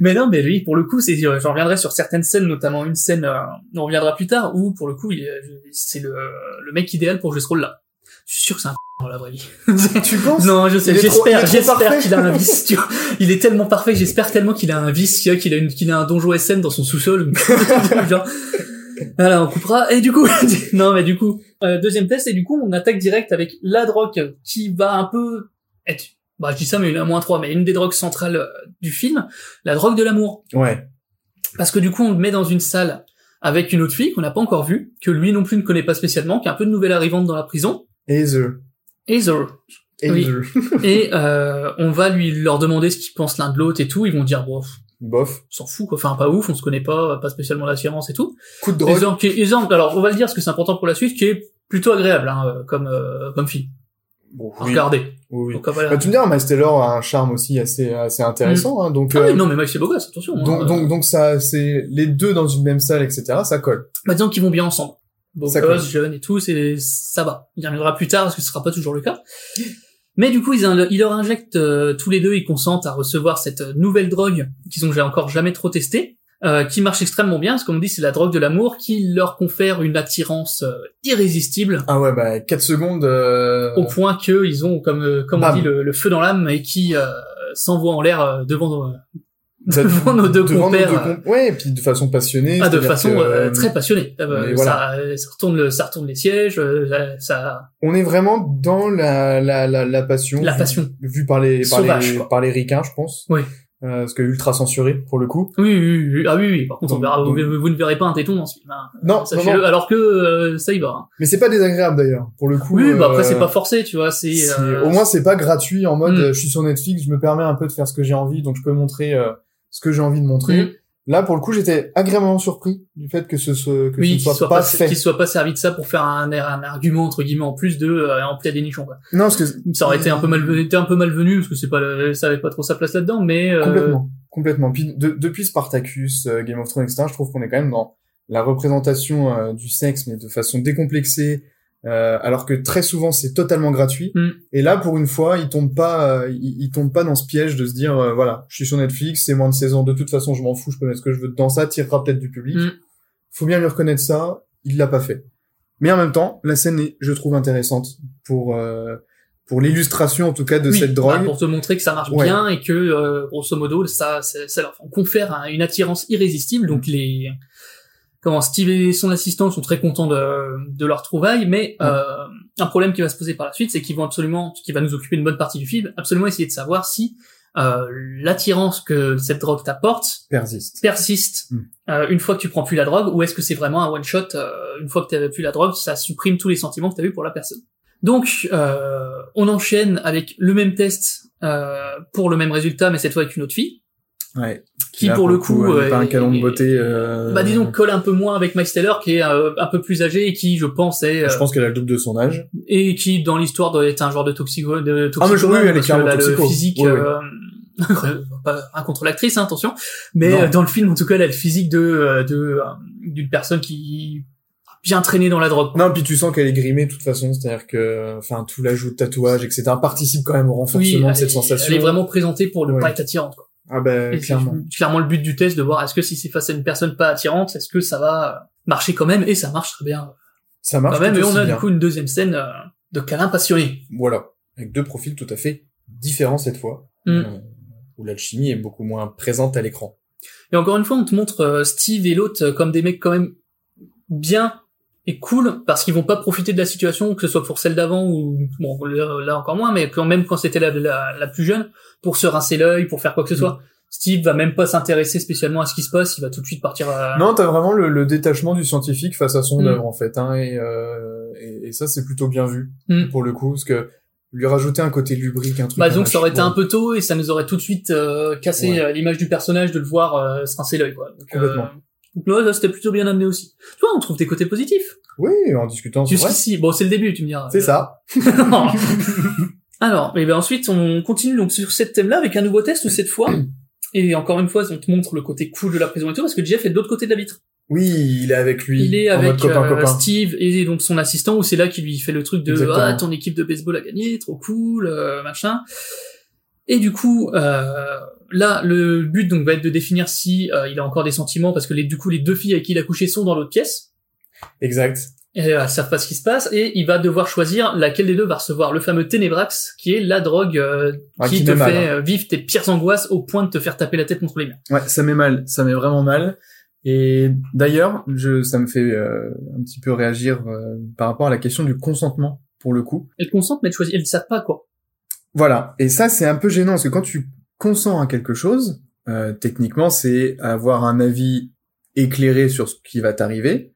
mais non, mais lui, pour le coup, c'est, euh, j'en reviendrai sur certaines scènes, notamment une scène, euh, on reviendra plus tard, où, pour le coup, est- c'est le, le mec idéal pour jouer ce rôle-là. Je suis sûr que c'est un dans la vraie vie. tu penses? Non, je sais, j'espère, j'espère qu'il a un vice, tu vois. Il est tellement parfait, j'espère tellement qu'il a un vice, qu'il a une, qu'il a un donjon SN dans son sous-sol. Voilà, on coupera. Et du coup, non, mais du coup, euh, deuxième test, et du coup, on attaque direct avec la drogue qui va un peu être, bah, je dis ça, mais une à moins 3, mais une des drogues centrales euh, du film, la drogue de l'amour. Ouais. Parce que du coup, on le met dans une salle avec une autre fille qu'on n'a pas encore vue, que lui non plus ne connaît pas spécialement, qui est un peu de nouvelle arrivante dans la prison. Heather. Heather. Oui. Et euh, on va lui leur demander ce qu'ils pensent l'un de l'autre et tout. Ils vont dire bon, Bof. s'en fout quoi. Enfin pas ouf, on se connaît pas, pas spécialement d'assurance et tout. Coup de drogue. Heather, qui est- Heather, alors on va le dire parce que c'est important pour la suite, qui est plutôt agréable hein, euh, comme euh, comme fille. Bon, oui. regarder. Oui, oui. Voilà. Bah, tu me dis, Miles Taylor a un charme aussi assez, assez intéressant, hein, donc, Ah euh, oui, non mais Mike c'est beau gosse, attention. hein. donc, donc, donc ça, c'est les deux dans une même salle, etc. Ça colle. Bah, disons qu'ils vont bien ensemble. Beau gosse, jeune et tout, c'est ça va. Il y reviendra plus tard parce que ce sera pas toujours le cas. Mais du coup, ils, leur injectent euh, tous les deux, ils consentent à recevoir cette euh, nouvelle drogue qu'ils ont encore jamais trop testée, euh, qui marche extrêmement bien, parce qu'on dit c'est la drogue de l'amour qui leur confère une attirance euh, irrésistible, Ah ouais, bah, 4 secondes, euh... au point que ils ont, comme comme on dit, le, le feu dans l'âme et qui euh, s'envoient en l'air euh, devant devant nos deux devant nos compères. deux euh, com- Ouais, et puis de façon passionnée. Ah, de façon que, euh, euh, très passionnée. Euh, mais ça, euh, ça retourne le, ça retourne les sièges, euh, ça, On est vraiment dans la, la, la, la passion. La passion. Vue par les, par Sauvage, les, quoi. par les ricains, je pense. Oui. Euh, parce que ultra censuré, pour le coup. Oui, oui, oui. Ah oui, oui. Par contre, on verra, vous, donc- vous ne verrez pas un téton dans ce film. Hein. Non, non, Sachez-le. non. Alors que euh, ça y va. hein. Mais c'est pas désagréable d'ailleurs, pour le coup. Oui, bah après euh, c'est pas forcé, tu vois. C'est euh, Au moins, c'est pas gratuit en mode, Mm. euh, je suis sur Netflix, je me permets un peu de faire ce que j'ai envie, donc je peux montrer euh, ce que j'ai envie de montrer. Mm. Là, pour le coup, j'étais agréablement surpris du fait que ce, ce- que oui, ce qu'il soit, soit pas fait. qu'il soit pas servi de ça pour faire un, un argument entre guillemets en plus de euh, en à des nichons quoi. Non, parce que Ça aurait été un peu malvenu, un peu malvenu parce que c'est pas, ça avait pas trop sa place là-dedans, mais euh, Complètement, complètement. Puis de- depuis Spartacus, euh, Game of Thrones, etc., je trouve qu'on est quand même dans la représentation euh, du sexe, mais de façon décomplexée, euh, alors que très souvent c'est totalement gratuit. Mm. Et là, pour une fois, il tombe pas, euh, il, il tombe pas dans ce piège de se dire, euh, voilà, je suis sur Netflix, c'est moins de 16 ans, de toute façon, je m'en fous, je peux mettre ce que je veux dedans, ça attirera peut-être du public. Mm. Faut bien lui reconnaître ça, il l'a pas fait. Mais en même temps, la scène est, je trouve, intéressante pour euh, pour l'illustration en tout cas de oui, cette bah, drogue. pour te montrer que ça marche Ouais. bien et que euh, grosso modo ça, ça, ça leur confère un- une attirance irrésistible. Donc Mm. les comment Steve et son assistant sont très contents de, de leur trouvaille, mais euh, un problème qui va se poser par la suite, c'est qu'ils vont absolument, qui va nous occuper une bonne partie du film, absolument essayer de savoir si euh, l'attirance que cette drogue t'apporte persiste. persiste Mm. euh, une fois que tu prends plus la drogue, ou est-ce que c'est vraiment un one shot euh, une fois que tu plus la drogue, ça supprime tous les sentiments que tu as eu pour la personne. Donc euh, on enchaîne avec le même test euh, pour le même résultat, mais cette fois avec une autre fille, Ouais. qui Là, pour le coup, euh, pas un canon de beauté. euh, bah disons colle un peu moins avec Miles Taylor qui est euh, un peu plus âgé et qui je pense est euh, Je pense qu'elle a le double de son âge. et qui dans l'histoire doit être un genre de toxico de Ah, mais je- oui, elle est que clairement là, le toxico. physique Oui, oui. euh, pas un contre l'actrice hein, attention mais euh, dans le film en tout cas elle a le physique de euh, de euh, d'une personne qui bien traîné dans la drogue Non, puis tu sens qu'elle est grimée de toute façon, c'est-à-dire que, enfin, tout l'ajout de tatouage, etc., participe quand même au renforcement oui de cette est- sensation. elle est vraiment présentée pour ne Ouais. pas être attirante quoi. Ah ben, Et c'est clairement. clairement le but du test de voir est-ce que si c'est face à une personne pas attirante est-ce que ça va marcher quand même et ça marche très bien Ça marche quand même et on a bien. du coup une deuxième scène euh, de câlin passionné Voilà. Avec deux profils tout à fait différents cette fois. Mm. euh, où l'alchimie est beaucoup moins présente à l'écran. Et encore une fois, on te montre euh, Steve et l'autre comme des mecs quand même bien cool parce qu'ils vont pas profiter de la situation, que ce soit pour celle d'avant ou bon là, encore moins, mais quand même quand c'était la, la, la plus jeune, pour se rincer l'œil, pour faire quoi que ce Mm. soit. Steve va même pas s'intéresser spécialement à ce qui se passe, il va tout de suite partir à... Non, t'as vraiment le, le détachement du scientifique face à son Mm. œuvre, en fait, hein, et, euh, et, et ça, c'est plutôt bien vu, Mm. pour le coup, parce que lui rajouter un côté lubrique, un truc... Bah donc ça aurait été un peu tôt et ça nous aurait tout de suite euh, cassé Ouais. euh, l'image du personnage de le voir euh, se rincer l'œil quoi. Donc, Complètement. Donc là, c'était plutôt bien amené aussi. Tu vois, on trouve des côtés positifs. Oui, en discutant. Jusqu'ici, bon, c'est le début, tu me diras. C'est ça. Alors, et ben ensuite, on continue donc sur cette thème-là avec un nouveau test où cette fois, et encore une fois, on te montre le côté cool de la prison et tout, parce que Jeff est de l'autre côté de la vitre. Oui, il est avec lui. Il est avec copain, euh, copain. Steve et donc son assistant, où c'est là qu'il lui fait le truc de Exactement. ah ton équipe de baseball a gagné, trop cool, euh, machin. Et du coup, euh, là, le but donc va être de définir si euh, il a encore des sentiments, parce que les, du coup, les deux filles avec qui il a couché sont dans l'autre pièce. Exact. Et euh, savent pas ce qui se passe, et il va devoir choisir laquelle des deux va recevoir le fameux Ténébrax, qui est la drogue euh, Ah, qui, qui te mal, fait hein. euh, vivre tes pires angoisses au point de te faire taper la tête contre les murs. Ouais, ça met mal, ça met vraiment mal. Et d'ailleurs, je, ça me fait euh, un petit peu réagir par rapport à la question du consentement, pour le coup. Elles consentent, mais elles choisissent, elles ne savent pas quoi. Voilà. Et ça, c'est un peu gênant, parce que quand tu consens à quelque chose, euh, techniquement, c'est avoir un avis éclairé sur ce qui va t'arriver.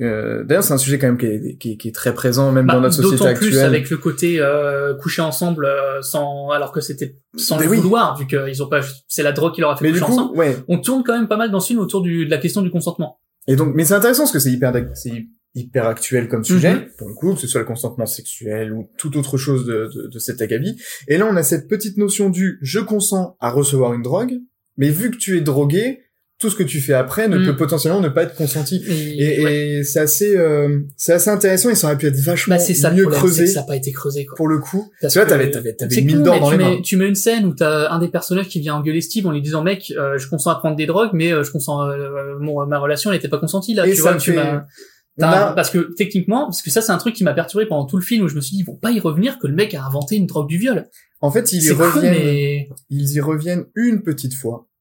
Euh, D'ailleurs, c'est un sujet quand même qui est, qui est- qui est très présent, même Bah, dans notre société D'autant plus actuelle. avec le côté euh, coucher ensemble euh, sans alors que c'était sans Mais le oui. vouloir vu qu'ils ont pas c'est la drogue qui leur a fait Mais coucher du coup, ensemble. ouais. On tourne quand même pas mal dans ce film autour du, de la question du consentement. Et donc, mais c'est intéressant parce que c'est hyper, c'est hyper actuel comme sujet, Mhm. pour le coup, que ce soit le consentement sexuel ou toute autre chose de, de, de cet acabit. Et là, on a cette petite notion du je consens à recevoir une drogue, mais vu que tu es drogué, tout ce que tu fais après ne Mhm. peut potentiellement ne pas être consenti. Et, Et, ouais. et c'est assez, euh, c'est assez intéressant et ça aurait pu être vachement bah ça mieux problème, creusé ça a pas été creusé quoi. pour le coup. Parce tu vois, t'avais, t'avais, t'avais une mine d'or dans tu les mets, mains. tu mets une scène où t'as un des personnages qui vient engueuler Steve en lui disant mec, euh, je consens à prendre des drogues, mais euh, je consens, euh, mon, ma relation n'était pas consentie là. Et tu ça vois, tu fait- a- Parce que techniquement, parce que ça c'est un truc qui m'a perturbé pendant tout le film où je me suis dit ils vont pas y revenir que le mec a inventé une drogue du viol. En fait, ils y reviennent, mais ils y reviennent une petite fois, euh,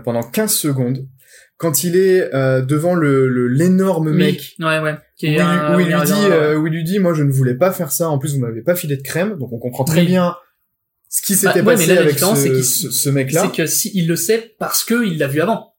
pendant 15 secondes, quand il est euh, devant le, le- l'énorme Oui, mec ouais, ouais. Qui où, est il, un- où il lui dit, euh, où il lui dit, moi je ne voulais pas faire ça. En plus, vous m'avez pas filé de crème, donc on comprend très Oui. bien ce qui s'était Bah, ouais, mais passé là, avec ce, ce, ce mec-là. C'est que si il le sait parce que il l'a vu avant.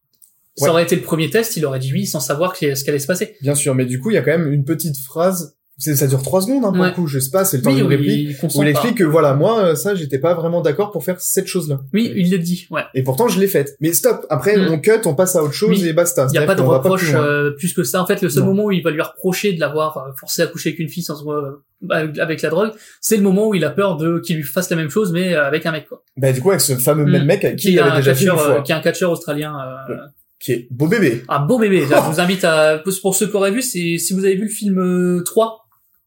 Ça aurait été le premier test, il aurait dit oui sans savoir ce qu'allait se passer. Bien sûr, mais du coup, il y a quand même une petite phrase. Ça dure trois secondes, hein, pour Ouais. le coup. Je sais pas, c'est le temps Oui, d'une réplique. il Où il explique que voilà, moi, euh, ça, j'étais pas vraiment d'accord pour faire cette chose-là. Oui, il le dit, ouais. Et pourtant, je l'ai faite. Mais stop. Après, Mm. on cut, on passe à autre chose Oui. et basta. Il n'y a pas de plus reproche loin. euh, plus que ça. En fait, le seul Non. moment où il va lui reprocher de l'avoir euh, forcé à coucher avec une fille sans euh, avec la drogue, c'est le moment où il a peur de qu'il lui fasse la même chose mais euh, avec un mec quoi. Bah, du coup, avec ce fameux Mm. même mec avec qui Qui il est avait un déjà fait une catcheur, fois. qui est un catcheur australien. euh, Qui est beau bébé. Ah beau bébé. Je vous invite à pour ceux qui auraient vu, si vous avez vu le film euh, 3,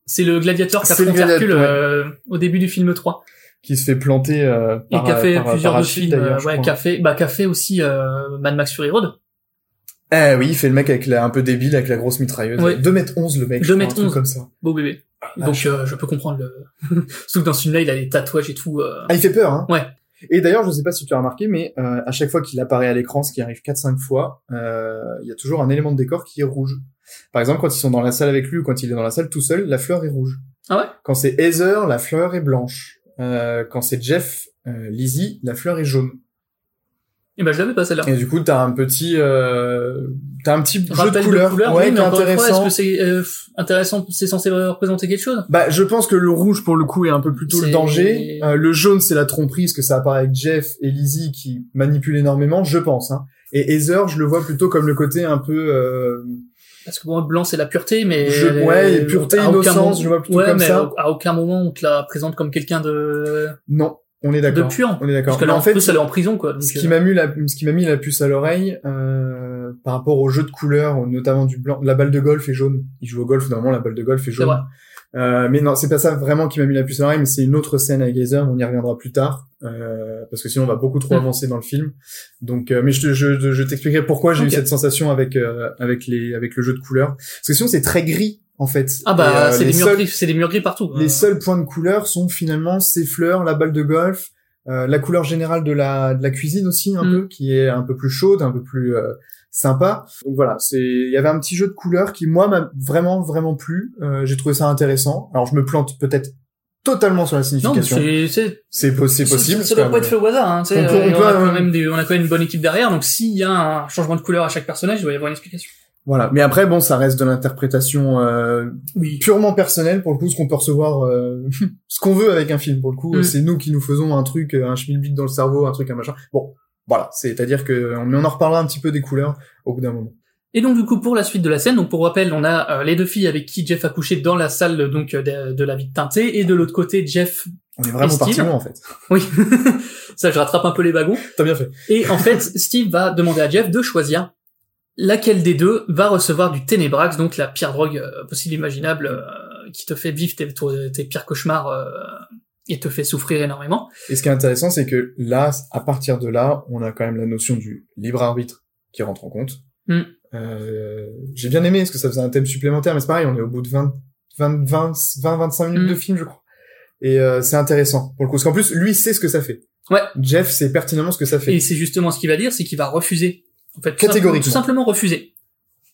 c'est le gladiateur qui le affronte Hercule euh, au début du film 3 Qui se fait planter, euh, et par, qui a fait par- plusieurs par autres films euh, ouais, a fait bah qui a fait aussi euh, Mad Max Fury Road. Eh oui, il fait le mec avec la, un peu débile, avec la grosse mitrailleuse. Ouais. 2 mètres 11 le mec. 2 je crois, mètres un truc 11. comme ça. Beau bébé. la Donc euh, je peux comprendre le surtout que dans ce film là, il a des tatouages et tout euh, Ah, il fait peur, hein. Ouais. Et d'ailleurs, je sais pas si tu as remarqué, mais euh, à chaque fois qu'il apparaît à l'écran, ce qui arrive 4-5 fois, euh, il y a toujours un élément de décor qui est rouge. Par exemple, quand ils sont dans la salle avec lui ou quand il est dans la salle tout seul, la fleur est rouge. Ah ouais? Quand c'est Heather, la fleur est blanche. Euh, quand c'est Jeff, euh, Lizzie, la fleur est jaune. Et ben je l'avais pas celle-là. Et du coup, t'as un petit, euh, t'as un petit jeu de couleurs, ouais, ouais, qui mais intéressant. est-ce que c'est euh, intéressant C'est censé représenter quelque chose? Bah, je pense que le rouge, pour le coup, est un peu plutôt le danger. Euh, le jaune, c'est la tromperie, parce que ça apparaît avec Jeff et Lizzie qui manipulent énormément, je pense. Hein. Et Heather, je le vois plutôt comme le côté un peu... Parce que bon, le blanc c'est la pureté, mais Je- ouais, et pureté, innocence, moment- je vois plutôt ouais, comme mais ça. À aucun moment on te la présente comme quelqu'un de Non, on est de d'accord. pur. On est d'accord. Parce que Mais là, en fait, plus, elle est en prison, quoi. Donc, ce qui euh, m'a mis la, ce qui m'a mis la puce à l'oreille, euh, par rapport au jeu de couleurs, notamment du blanc, la balle de golf est jaune. Il joue au golf, normalement, la balle de golf est c'est jaune. Euh, mais non, c'est pas ça vraiment qui m'a mis la puce à l'oreille, mais c'est une autre scène avec Heather, on y reviendra plus tard, euh, parce que sinon on va beaucoup trop avancer dans le film. Donc, euh, mais je, je, je t'expliquerai pourquoi j'ai eu cette sensation avec euh, avec les avec le jeu de couleurs. Parce que sinon c'est très gris en fait. Ah bah, euh, c'est des murs seuls- gris, c'est des murs gris partout. les Euh, seuls points de couleur sont finalement ces fleurs, la balle de golf, euh, la couleur générale de la de la cuisine aussi un Mm. peu, qui est un peu plus chaude, un peu plus euh, sympa. Donc voilà, c'est il y avait un petit jeu de couleurs qui moi m'a vraiment vraiment plu. Euh, J'ai trouvé ça intéressant. Alors je me plante peut-être totalement sur la signification. c'est c'est C'est po- c'est possible. Ça, doit pas être fait au hasard. Hein, On euh, on peut, on a quand même des, on a quand même une bonne équipe derrière. Donc s'il y a un changement de couleur à chaque personnage, il doit y avoir une explication. Voilà. Mais après bon, ça reste de l'interprétation euh, Oui. purement personnelle pour le coup, ce qu'on peut recevoir, euh, ce qu'on veut avec un film. Pour le coup, Mm. c'est nous qui nous faisons un truc, un schmilblick dans le cerveau, un truc, un machin. Bon, voilà. C'est-à-dire que, mais on en reparlera un petit peu des couleurs au bout d'un moment. Et donc du coup pour la suite de la scène, donc pour rappel, on a euh, les deux filles avec qui Jeff a couché dans la salle donc euh, de, de la vie teintée et de l'autre côté Jeff. On est vraiment parti loin en fait. Oui, ça je rattrape un peu les wagons. T'as bien fait. Et en fait, Steve va demander à Jeff de choisir laquelle des deux va recevoir du Ténébrax, donc la pire drogue euh, possible imaginable euh, qui te fait vivre tes, tes pires cauchemars euh, et te fait souffrir énormément. Et ce qui est intéressant, c'est que là, à partir de là, on a quand même la notion du libre arbitre qui rentre en compte. Mm. Euh, j'ai bien aimé parce que ça faisait un thème supplémentaire, mais c'est pareil, on est au bout de 20, 20, 20, 20 25 minutes Mm. de film, je crois. Et euh, c'est intéressant pour le coup, parce qu'en plus, lui sait ce que ça fait. Ouais. Jeff sait pertinemment ce que ça fait. Et c'est justement ce qu'il va dire, c'est qu'il va refuser. En fait, tout Catégoriquement. simplement- Tout simplement refuser.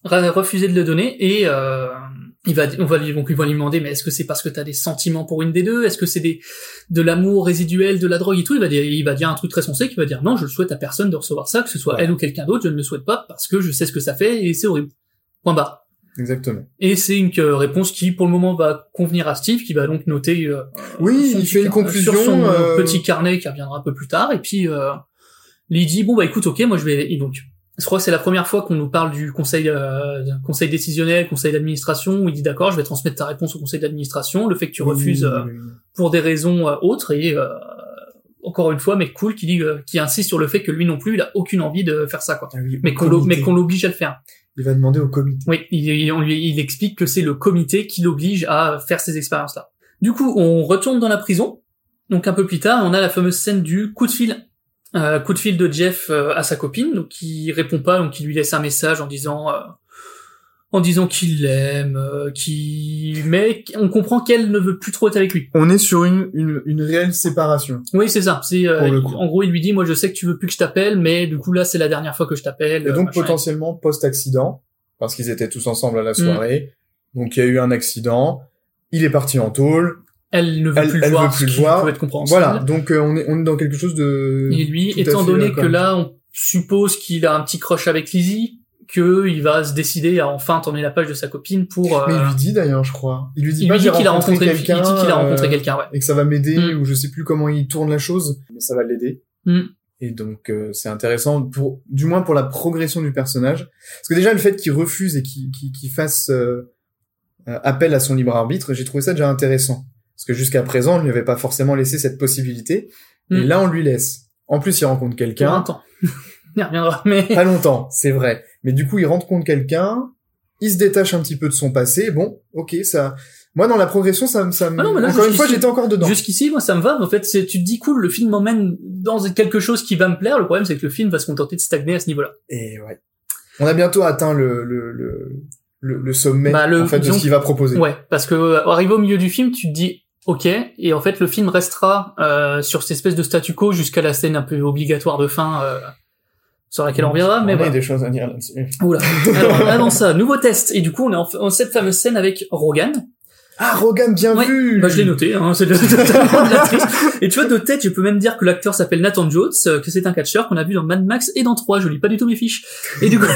Refuser de le donner et euh, il va, on va lui, donc ils vont lui demander, mais est-ce que c'est parce que t'as des sentiments pour une des deux? Est-ce que c'est des de l'amour résiduel, de la drogue et tout? Il va dire, il va dire un truc très sensé qui va dire non, je le souhaite à personne de recevoir ça, que ce soit Ouais. elle ou quelqu'un d'autre, je ne le souhaite pas parce que je sais ce que ça fait et c'est horrible. Point barre. Exactement. Et c'est une euh, réponse qui, pour le moment, va convenir à Steve, qui va donc noter. euh, Oui, il fait une conclusion. sur son euh, petit carnet qui reviendra un peu plus tard, et puis euh, il dit bon bah écoute, ok, moi je vais. et donc, je crois que c'est la première fois qu'on nous parle du conseil euh, conseil décisionnel, conseil d'administration, où il dit d'accord, je vais transmettre ta réponse au conseil d'administration, le fait que tu refuses euh, pour des raisons euh, autres, et euh, encore une fois, mais cool, qui dit, euh, qui insiste sur le fait que lui non plus, il a aucune envie de faire ça, quoi. Ah oui, Mais qu'on l'oblige à le faire. Il va demander au comité. Oui, il, il- on lui, il explique que c'est le comité qui l'oblige à faire ces expériences-là. Du coup, on retourne dans la prison. Donc un peu plus tard, on a la fameuse scène du coup de fil. Euh, coup de fil de Jeff euh, à sa copine, donc qui répond pas, donc qui lui laisse un message en disant euh, en disant qu'il l'aime, euh, qui mais on comprend qu'elle ne veut plus trop être avec lui. On est sur une, une, une réelle séparation. Oui, c'est ça. C'est euh, en gros, il lui dit moi je sais que tu veux plus que je t'appelle, mais du coup là c'est la dernière fois que je t'appelle. Et donc machin. potentiellement post-accident, parce qu'ils étaient tous ensemble à Mm. la soirée. Donc il y a eu un accident. Il est parti en tôle. Elle ne veut Elle, plus le elle voir, veut plus ce le qui voir. peut être compréhensible. Voilà. Donc euh, on est on est dans quelque chose de. Et lui, tout à étant fait donné d'accord. que là, on suppose qu'il a un petit crush avec Lizzie, que il va se décider à enfin tourner la page de sa copine pour. Mais il euh, lui dit d'ailleurs, je crois. Il lui dit il pas lui dit qu'il a rencontré rencontré, il dit quelqu'un. qu'il a rencontré euh, quelqu'un, ouais. Et que ça va m'aider Mm. ou je sais plus comment il tourne la chose, mais ça va l'aider. Mm. Et donc euh, c'est intéressant pour du moins pour la progression du personnage parce que déjà le fait qu'il refuse et qu'il qu'il qu'il fasse euh, euh, appel à son libre arbitre, j'ai trouvé ça déjà intéressant parce que jusqu'à présent on lui avait pas forcément laissé cette possibilité et Mm. là on lui laisse. En plus il rencontre quelqu'un, temps. il reviendra, mais. pas longtemps, c'est vrai, mais du coup il rencontre quelqu'un, il se détache un petit peu de son passé, bon, ok ça, moi dans la progression ça, me- ça me- Ah non, mais là, encore une fois j'étais encore dedans. Jusqu'ici, moi, ça me va. En fait, c'est, tu te dis cool, le film m'emmène dans quelque chose qui va me plaire. Le problème, c'est que le film va se contenter de stagner à ce niveau-là. Et ouais. On a bientôt atteint le, le, le, le, le sommet, Bah, le- en fait, de ce qu'il va proposer. Ouais, parce que euh, arrivé au milieu du film, tu te dis ok, et en fait le film restera euh, sur cette espèce de statu quo jusqu'à la scène un peu obligatoire de fin euh, sur laquelle on reviendra. Mais on a voilà. des choses à dire là-dessus. Oula. Alors avant ça, nouveau test, et du coup on est en, en cette fameuse scène avec Rogan. Ah, Rogan, bien Ouais, vu! Bah je l'ai noté, hein, c'est de- totalement de l'actrice. Et tu vois de tête, je peux même dire que l'acteur s'appelle Nathan Jones, euh, que c'est un catcheur qu'on a vu dans Mad Max et dans 3, je lis pas du tout mes fiches. Et du coup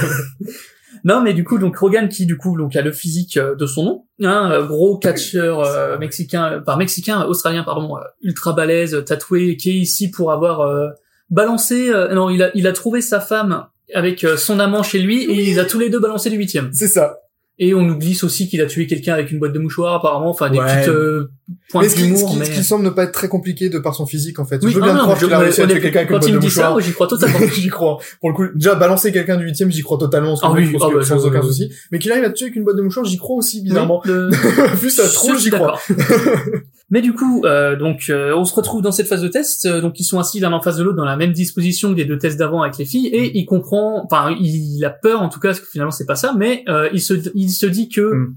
Non, mais du coup, donc Rogan qui du coup donc a le physique euh, de son nom, hein, euh, gros catcheur euh, mexicain, euh, par mexicain, australien pardon, ultra balèze, tatoué, qui est ici pour avoir euh, balancé. euh, non, il a il a trouvé sa femme avec son amant chez lui et ils a tous les deux balancé du huitième. C'est ça. Et on nous glisse aussi qu'il a tué quelqu'un avec une boîte de mouchoirs apparemment, enfin des Ouais. petites points Mais ce qui, ce, qui, mais... ce qui semble ne pas être très compliqué de par son physique, en fait. Oui, je veux ah bien non, croire qu'il a réussi à tuer quelqu'un avec une quand boîte il de me dit ça, mouchoir. j'y crois totalement. j'y crois. Pour le coup, déjà, balancer quelqu'un du huitième, j'y crois totalement, Ah oui, ah bah, sans je- aucun souci. Mais qu'il arrive à tuer avec une boîte de mouchoir, j'y crois aussi, bizarrement. Vu ça suis j'y crois. Mais du coup, euh, donc euh, on se retrouve dans cette phase de test, euh, donc ils sont assis l'un en face de l'autre dans la même disposition que les deux tests d'avant avec les filles, Mm. et il comprend, enfin il a peur en tout cas, parce que finalement c'est pas ça, mais euh, il se il se dit que Mm.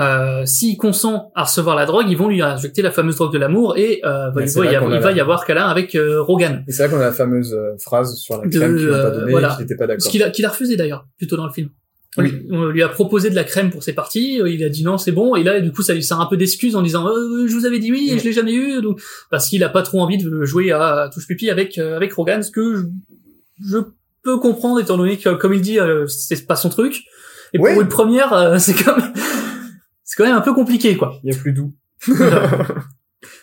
Euh, s'il consent à recevoir la drogue, ils vont lui injecter la fameuse drogue de l'amour et euh, Mais il, va y avoir, il va y avoir câlin avec euh, Rogan. Et c'est là qu'on a la fameuse euh, phrase sur la crème qu'il n'a pas euh, donnée voilà. qu'il n'était pas d'accord. Ce qu'il a, qu'il a refusé d'ailleurs, plutôt dans le film. On, Oui. lui- on lui a proposé de la crème pour ses parties, euh, il a dit non, c'est bon, et là, du coup, ça lui sert un peu d'excuse en disant, euh, je vous avais dit oui, et je l'ai jamais eu, donc, parce qu'il a pas trop envie de jouer à touche pipi avec, euh, avec Rogan, ce que je, je peux comprendre, étant donné que, comme il dit, euh, c'est pas son truc. Et Ouais. pour une première, euh, c'est c'est quand même un peu compliqué, quoi. Il y a plus doux.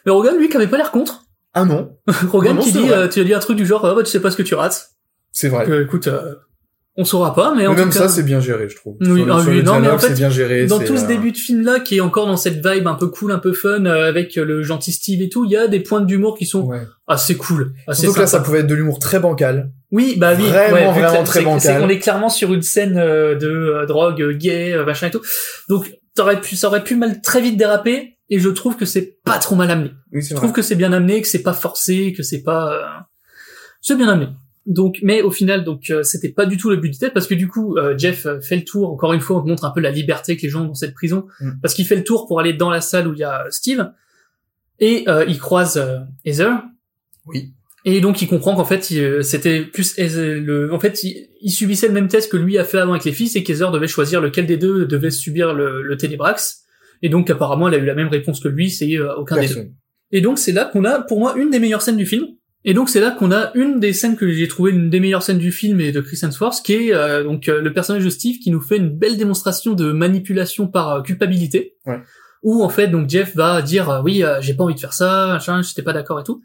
Mais Rogan, lui, qui avait pas l'air contre. Ah non, Rogan Non, non, qui dit, euh, tu as dit un truc du genre, ah bah, tu sais pas ce que tu rates. c'est vrai. Que, écoute, euh, On saura pas, mais en Mais même tout cas, ça, c'est bien géré, je trouve. Oui, Sur ah sur oui, le non, mais en fait, bien géré. dans tout ce euh, début de film là, qui est encore dans cette vibe un peu cool, un peu fun, euh, avec euh, le gentil Steve et tout, il y a des points d'humour qui sont Ouais. assez cool, assez Surtout que là, ça pouvait être de l'humour très bancal. Oui, bah oui, Vraiment, ouais, vraiment très bancal. c'est qu'on est clairement sur une scène euh, de euh, drogue, euh, gay, euh, machin et tout. Donc, t'aurais pu, ça aurait pu mal très vite déraper, et je trouve que c'est pas trop mal amené. Oui, Je vrai. trouve que c'est bien amené, que c'est pas forcé, que c'est pas, euh, c'est bien amené. Donc, mais au final, donc euh, c'était pas du tout le but du tête parce que du coup, euh, Jeff euh, fait le tour. Encore une fois, on montre un peu la liberté que les gens ont dans cette prison Mm. parce qu'il fait le tour pour aller dans la salle où il y a Steve et euh, il croise euh, Heather. Oui. Et donc il comprend qu'en fait euh, c'était plus le, en fait il, il subissait le même test que lui a fait avant avec les filles, c'est qu'Heather devait choisir lequel des deux devait subir le, le Ténébrax. Et donc apparemment elle a eu la même réponse que lui, c'est euh, aucun des deux. Et donc c'est là qu'on a pour moi une des meilleures scènes du film. Et donc c'est là qu'on a une des scènes que j'ai trouvé une des meilleures scènes du film et de Chris Hemsworth, qui est euh, donc euh, le personnage de Steve qui nous fait une belle démonstration de manipulation par euh, culpabilité. Ouais. Où en fait donc Jeff va dire euh, oui euh, j'ai pas envie de faire ça, machin, j'étais pas d'accord et tout.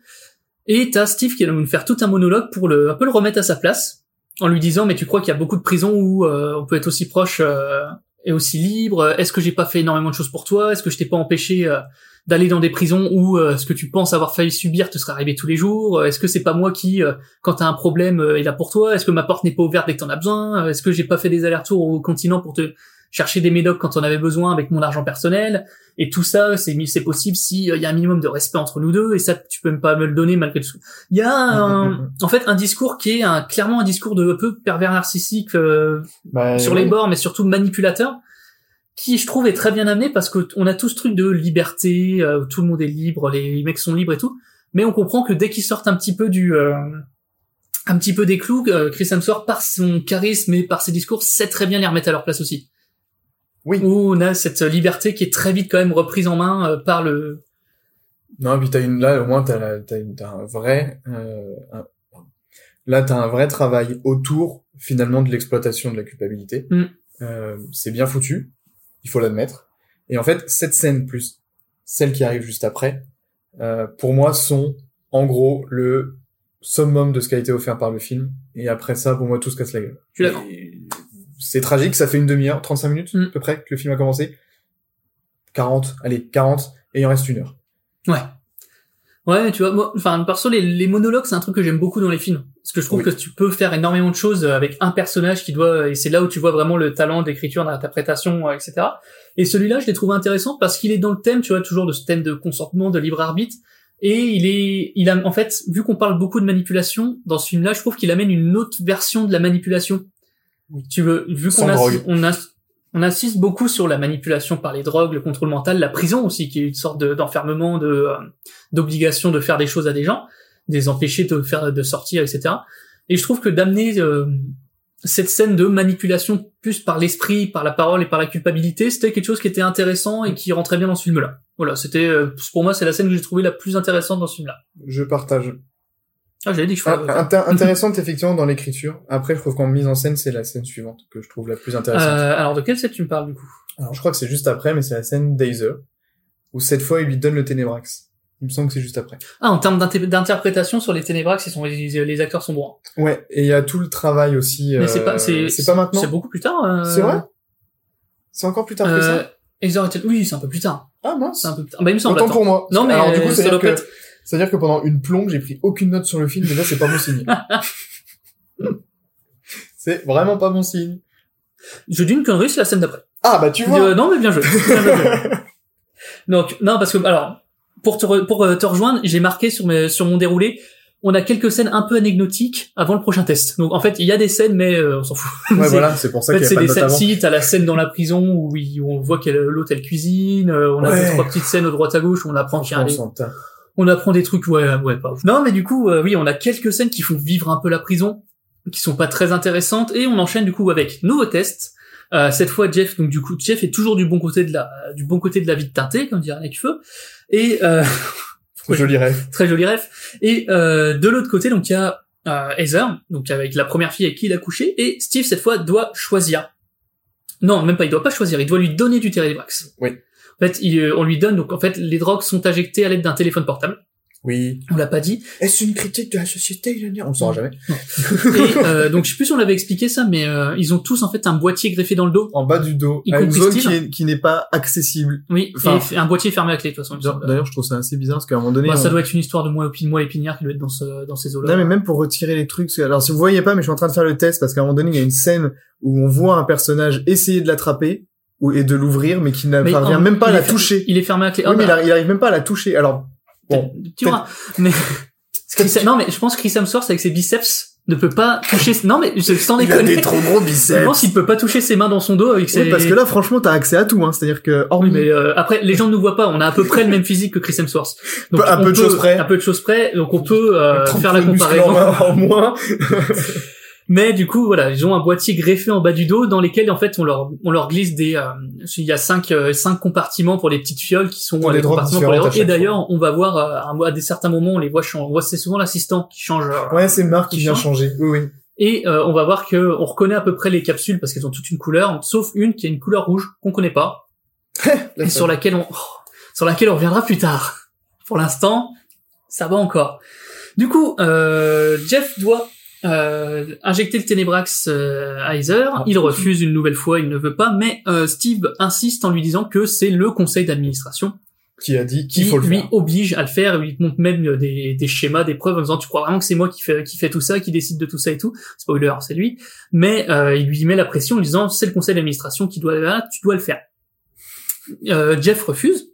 Et t'as Steve qui va nous faire tout un monologue pour le un peu le remettre à sa place en lui disant mais tu crois qu'il y a beaucoup de prisons où euh, on peut être aussi proche euh, et aussi libre Est-ce que j'ai pas fait énormément de choses pour toi? Est-ce que je t'ai pas empêché euh, d'aller dans des prisons où euh, ce que tu penses avoir failli subir te serait arrivé tous les jours? Euh, Est-ce que c'est pas moi qui, euh, quand t'as un problème, euh, est là pour toi? Est-ce que ma porte n'est pas ouverte dès que t'en as besoin? Euh, Est-ce que j'ai pas fait des allers-retours au continent pour te chercher des médocs quand on avait besoin avec mon argent personnel Et tout ça, c'est c'est possible si euh, il y a un minimum de respect entre nous deux. Et ça, tu peux même pas me le donner malgré tout. Il y a un- en fait un discours qui est un, clairement un discours de un peu pervers narcissique euh, Bah, sur oui. les bords, mais surtout manipulateur, qui je trouve est très bien amené parce qu'on a tout ce truc de liberté, euh, tout le monde est libre, les mecs sont libres et tout, mais on comprend que dès qu'ils sortent un petit peu du, euh, un petit peu des clous, euh, Chris Hemsworth par son charisme et par ses discours sait très bien les remettre à leur place aussi. Oui. Où on a cette liberté qui est très vite quand même reprise en main euh, par le. Non, puis t'as une là au moins t'as la- t'as une- t'as un vrai euh, un- là t'as un vrai travail autour finalement de l'exploitation de la culpabilité. Mm. Euh, c'est bien foutu, il faut l'admettre. Et en fait cette scène plus celle qui arrive juste après, euh, pour moi sont en gros le summum de ce qui a été offert par le film. Et après ça, pour moi tout se casse la gueule. Je suis d'accord. C'est tragique, ça fait une demi-heure, 35 minutes Mm. à peu près que le film a commencé. 40, allez, 40, et il en reste une heure. Ouais. Ouais, tu vois, moi, enfin, perso, les, les monologues, c'est un truc que j'aime beaucoup dans les films. Parce que je trouve Oui. que tu peux faire énormément de choses avec un personnage qui doit, et c'est là où tu vois vraiment le talent d'écriture, d'interprétation, euh, etc. Et celui-là, je l'ai trouvé intéressant parce qu'il est dans le thème, tu vois, toujours de ce thème de consentement, de libre arbitre. Et il est, il a, en fait, vu qu'on parle beaucoup de manipulation, dans ce film-là, je trouve qu'il amène une autre version de la manipulation. Tu veux, vu qu'on a, drogue. on a, on insiste beaucoup sur la manipulation par les drogues, le contrôle mental, la prison aussi, qui est une sorte de- d'enfermement, de, euh, d'obligation de faire des choses à des gens, de les empêcher de faire, de sortir, etc. Et je trouve que d'amener euh, cette scène de manipulation plus par l'esprit, par la parole et par la culpabilité, c'était quelque chose qui était intéressant et qui rentrait bien dans ce film-là. Voilà, c'était euh, pour moi c'est la scène que j'ai trouvée la plus intéressante dans ce film-là. Je partage. Ah, j'avais dit que je Ah, inté- intéressante effectivement dans l'écriture. Après, je trouve qu'en mise en scène, c'est la scène suivante que je trouve la plus intéressante. Euh, alors de quelle scène tu me parles du coup? Alors, je crois que c'est juste après, mais c'est la scène d'Azer, où cette fois, il lui donne le Ténébrax. Il me semble que c'est juste après. Ah, en termes d'inter- d'interprétation sur les Ténébrax, ils sont les, les acteurs sont bons. Ouais, et il y a tout le travail aussi. Mais c'est euh, pas, c'est, c'est pas maintenant. C'est beaucoup plus tard. euh, C'est vrai? C'est encore plus tard que euh, ça était- Oui, c'est un peu plus tard. Ah mince C'est un peu plus tard. Bah, il me semble. Autant attends. pour moi. Non, mais Alors, du coup, doit que, c'est-à-dire que pendant une plombe, j'ai pris aucune note sur le film, déjà, c'est pas bon signe. c'est vraiment pas bon signe. Je dis une connerie, c'est la scène d'après. Ah, bah, tu vois. Euh, non, mais bien joué. Bien. Donc, non, parce que, alors, pour te, re- pour euh, te rejoindre, j'ai marqué sur, mes, sur mon déroulé, on a quelques scènes un peu anecdotiques avant le prochain test. Donc, en fait, il y a des scènes, mais euh, on s'en fout. Ouais, voilà, c'est pour ça En qu'il y a pas de des note scènes, avant. si, t'as la scène dans la prison où, il- où on voit qu'elle, elle cuisine, euh, on a Ouais. deux, trois petites scènes au droite à gauche où on apprend qu'il y a un- on apprend des trucs, ouais, ouais, pas ouf. Non, mais du coup, euh, oui, on a quelques scènes qui font vivre un peu la prison, qui sont pas très intéressantes, et on enchaîne du coup avec nouveau test. Euh, cette fois, Jeff, donc du coup, Jeff est toujours du bon côté de la, du bon côté de la vie de teinté, comme dirait Necfeu, et euh, Joli rêve. très joli ref. Et euh, de l'autre côté, donc il y a euh, Heather, donc avec la première fille avec qui il a couché, et Steve cette fois doit choisir. Non, même pas, il doit pas choisir, il doit lui donner du Télébrax. Oui. En fait, il, euh, on lui donne, donc en fait, les drogues sont injectées à l'aide d'un téléphone portable. Oui. On l'a pas dit. Est-ce une critique de la société On le saura jamais. Et euh, donc je sais plus si on l'avait expliqué ça, mais euh, ils ont tous en fait un boîtier greffé dans le dos. En bas du dos, Y à une zone Steve. qui est- qui n'est pas accessible. Oui, Enfin- et un boîtier fermé à clé de toute façon. D'ailleurs, je trouve ça assez bizarre parce qu'à un moment donné, Bah, ça on- doit être une histoire de moi, épi- moi épinière qui doit être dans, ce, dans ces eaux-là. Non mais même pour retirer les trucs, alors si vous voyez pas, mais je suis en train de faire le test parce qu'à un moment donné il y a une scène où on voit un personnage essayer de l'attraper et de l'ouvrir, mais qui ne parvient en- même pas à la toucher. Il est fermé à clé. Oui, Ah, mais il bah, arrive, il arrive même pas à la toucher. Alors bon, tu vois. Mais non mais je pense que Chris Hemsworth avec ses biceps ne peut pas toucher. Non mais je sans il a déconner. des trop gros Je biceps. pense qu'il peut pas toucher ses mains dans son dos avec ses. Oui, parce que là franchement t'as accès à tout, hein. C'est-à-dire que Oui, hormis mais euh, après les gens ne nous voient pas. On a à peu près le même physique que Chris Hemsworth. Donc, Peu- à peu de choses près. À peu de choses près. Donc on peut euh, 30 faire la comparaison. en, en moins. Mais du coup, voilà, ils ont un boîtier greffé en bas du dos dans lesquels en fait on leur on leur glisse des euh, il y a cinq euh, cinq compartiments pour les petites fioles qui sont euh, les compartiments pour les différentes à drogues. Et d'ailleurs, on va voir euh, à des certains moments on les voit changer. On voit c'est souvent l'assistant qui change. Ouais, c'est Marc qui Qui vient change. changer. Oui, oui. Et euh, on va voir que on reconnaît à peu près les capsules parce qu'elles ont toutes une couleur, sauf une qui a une couleur rouge qu'on connaît pas et sur laquelle on oh, sur laquelle on reviendra plus tard. Pour l'instant, ça va encore. Du coup, euh, Jeff doit euh, injecter le Ténébrax euh, à Heather. Ah. Il refuse une nouvelle fois, il ne veut pas, mais euh, Steve insiste en lui disant que c'est le conseil d'administration Qui a dit qui qu'il faut le lui faire. oblige à le faire, lui montre même euh, des, des schémas, des preuves en disant tu crois vraiment que c'est moi qui fait qui fait tout ça, qui décide de tout ça et tout? Spoiler, c'est lui. Mais euh, il lui met la pression en lui disant c'est le conseil d'administration qui doit là, tu dois le faire. Euh, Jeff refuse.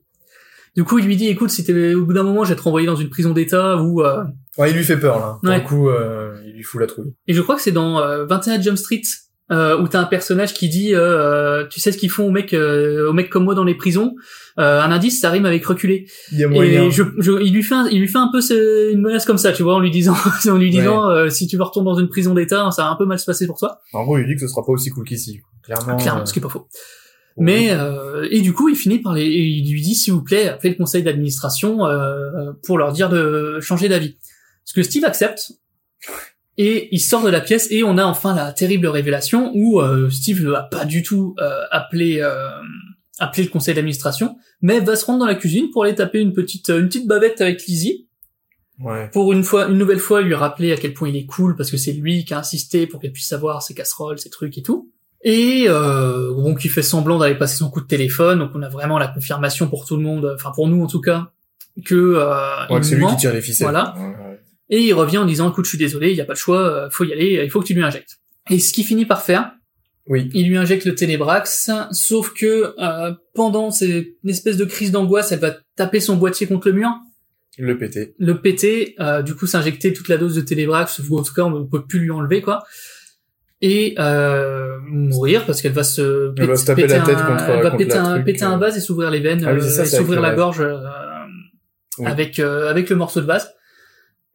Du coup, il lui dit écoute, si t'es au bout d'un moment, je vais te renvoyer dans une prison d'État ou euh, Ouais, il lui fait peur là. Pour Ouais. le coup, euh, il lui fout la trouille. et je crois que c'est dans euh, 21 Jump Street euh, où t'as un personnage qui dit euh, euh, tu sais ce qu'ils font aux mecs euh, aux mecs comme moi dans les prisons? Euh, un indice, ça rime avec reculer. Il y a moyen. Et je, je, il lui fait, un- il lui fait un peu ce- une menace comme ça, tu vois, en lui disant, en lui disant, euh, si tu vas retourner dans une prison d'État, ça va un peu mal se passer pour toi. En gros, il dit que ce sera pas aussi cool qu'ici. Clairement. Clairement, euh, ce qui est pas faux. Mais euh, et du coup, il finit par les, et il lui dit, s'il vous plaît, appelez le conseil d'administration euh, pour leur dire de changer d'avis. Ce que Steve accepte. Et il sort de la pièce et on a enfin la terrible révélation où euh, Steve ne va pas du tout euh, appeler euh, appeler le conseil d'administration, mais va se rendre dans la cuisine pour aller taper une petite une petite bavette avec Lizzie Ouais. pour une fois, une nouvelle fois, lui rappeler à quel point il est cool parce que c'est lui qui a insisté pour qu'elle puisse savoir ses casseroles, ses trucs et tout. Et euh, bon, qui fait semblant d'aller passer son coup de téléphone, donc on a vraiment la confirmation pour tout le monde, enfin pour nous en tout cas, que euh, il Ouais, que c'est lui qui tire les ficelles. Voilà. Ouais, ouais. Et il revient en disant, écoute, je suis désolé, il y a pas de choix, euh, faut y aller, il faut que tu lui injectes. Et ce qu'il finit par faire, Oui. il lui injecte le Ténébrax, sauf que euh, pendant cette espèce de crise d'angoisse, elle va taper son boîtier contre le mur, Le pété. le péter, euh, du coup s'injecter toute la dose de Télébrax, ou en tout cas on ne peut plus lui enlever quoi, et euh, mourir parce qu'elle va se, Elle va pét- se taper péter la tête un, contre- elle va contre péter un, truc, péter un euh. vase et s'ouvrir les veines, Ah oui, c'est ça, euh, et s'ouvrir la gorge euh, Oui. avec euh, avec le morceau de vase.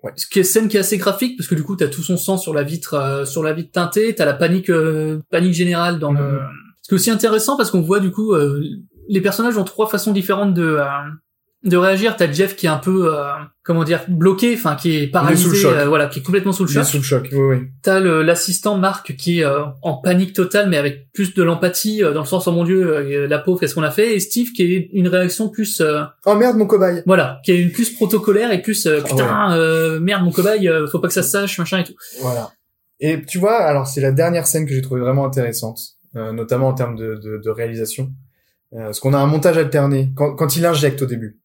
Ouais. Ce qui est scène qui est assez graphique parce que du coup t'as tout son sang sur la vitre euh, sur la vitre teintée, t'as la panique euh, panique générale dans le. Mhm. Ce qui est aussi intéressant parce qu'on voit du coup euh, les personnages ont trois façons différentes de euh, de réagir. T'as Jeff qui est un peu euh, comment dire bloqué, enfin qui est paralysé, sous le choc. euh, voilà, qui est complètement sous le choc. sous le choc. Oui, oui. T'as l'assistant Marc qui est euh, en panique totale, mais avec plus de l'empathie, euh, dans le sens oh mon dieu, euh, la pauvre, qu'est-ce qu'on a fait? Et Steve qui est une réaction plus, euh, Oh merde, mon cobaye. voilà, qui est une plus protocolaire et plus euh, Ah putain, euh, merde mon cobaye, euh, faut pas que ça se sache, machin et tout. Voilà. Et tu vois, alors c'est la dernière scène que j'ai trouvée vraiment intéressante, euh, notamment en termes de, de, de réalisation. Euh, parce qu'on a un montage alterné quand, quand il injecte au début.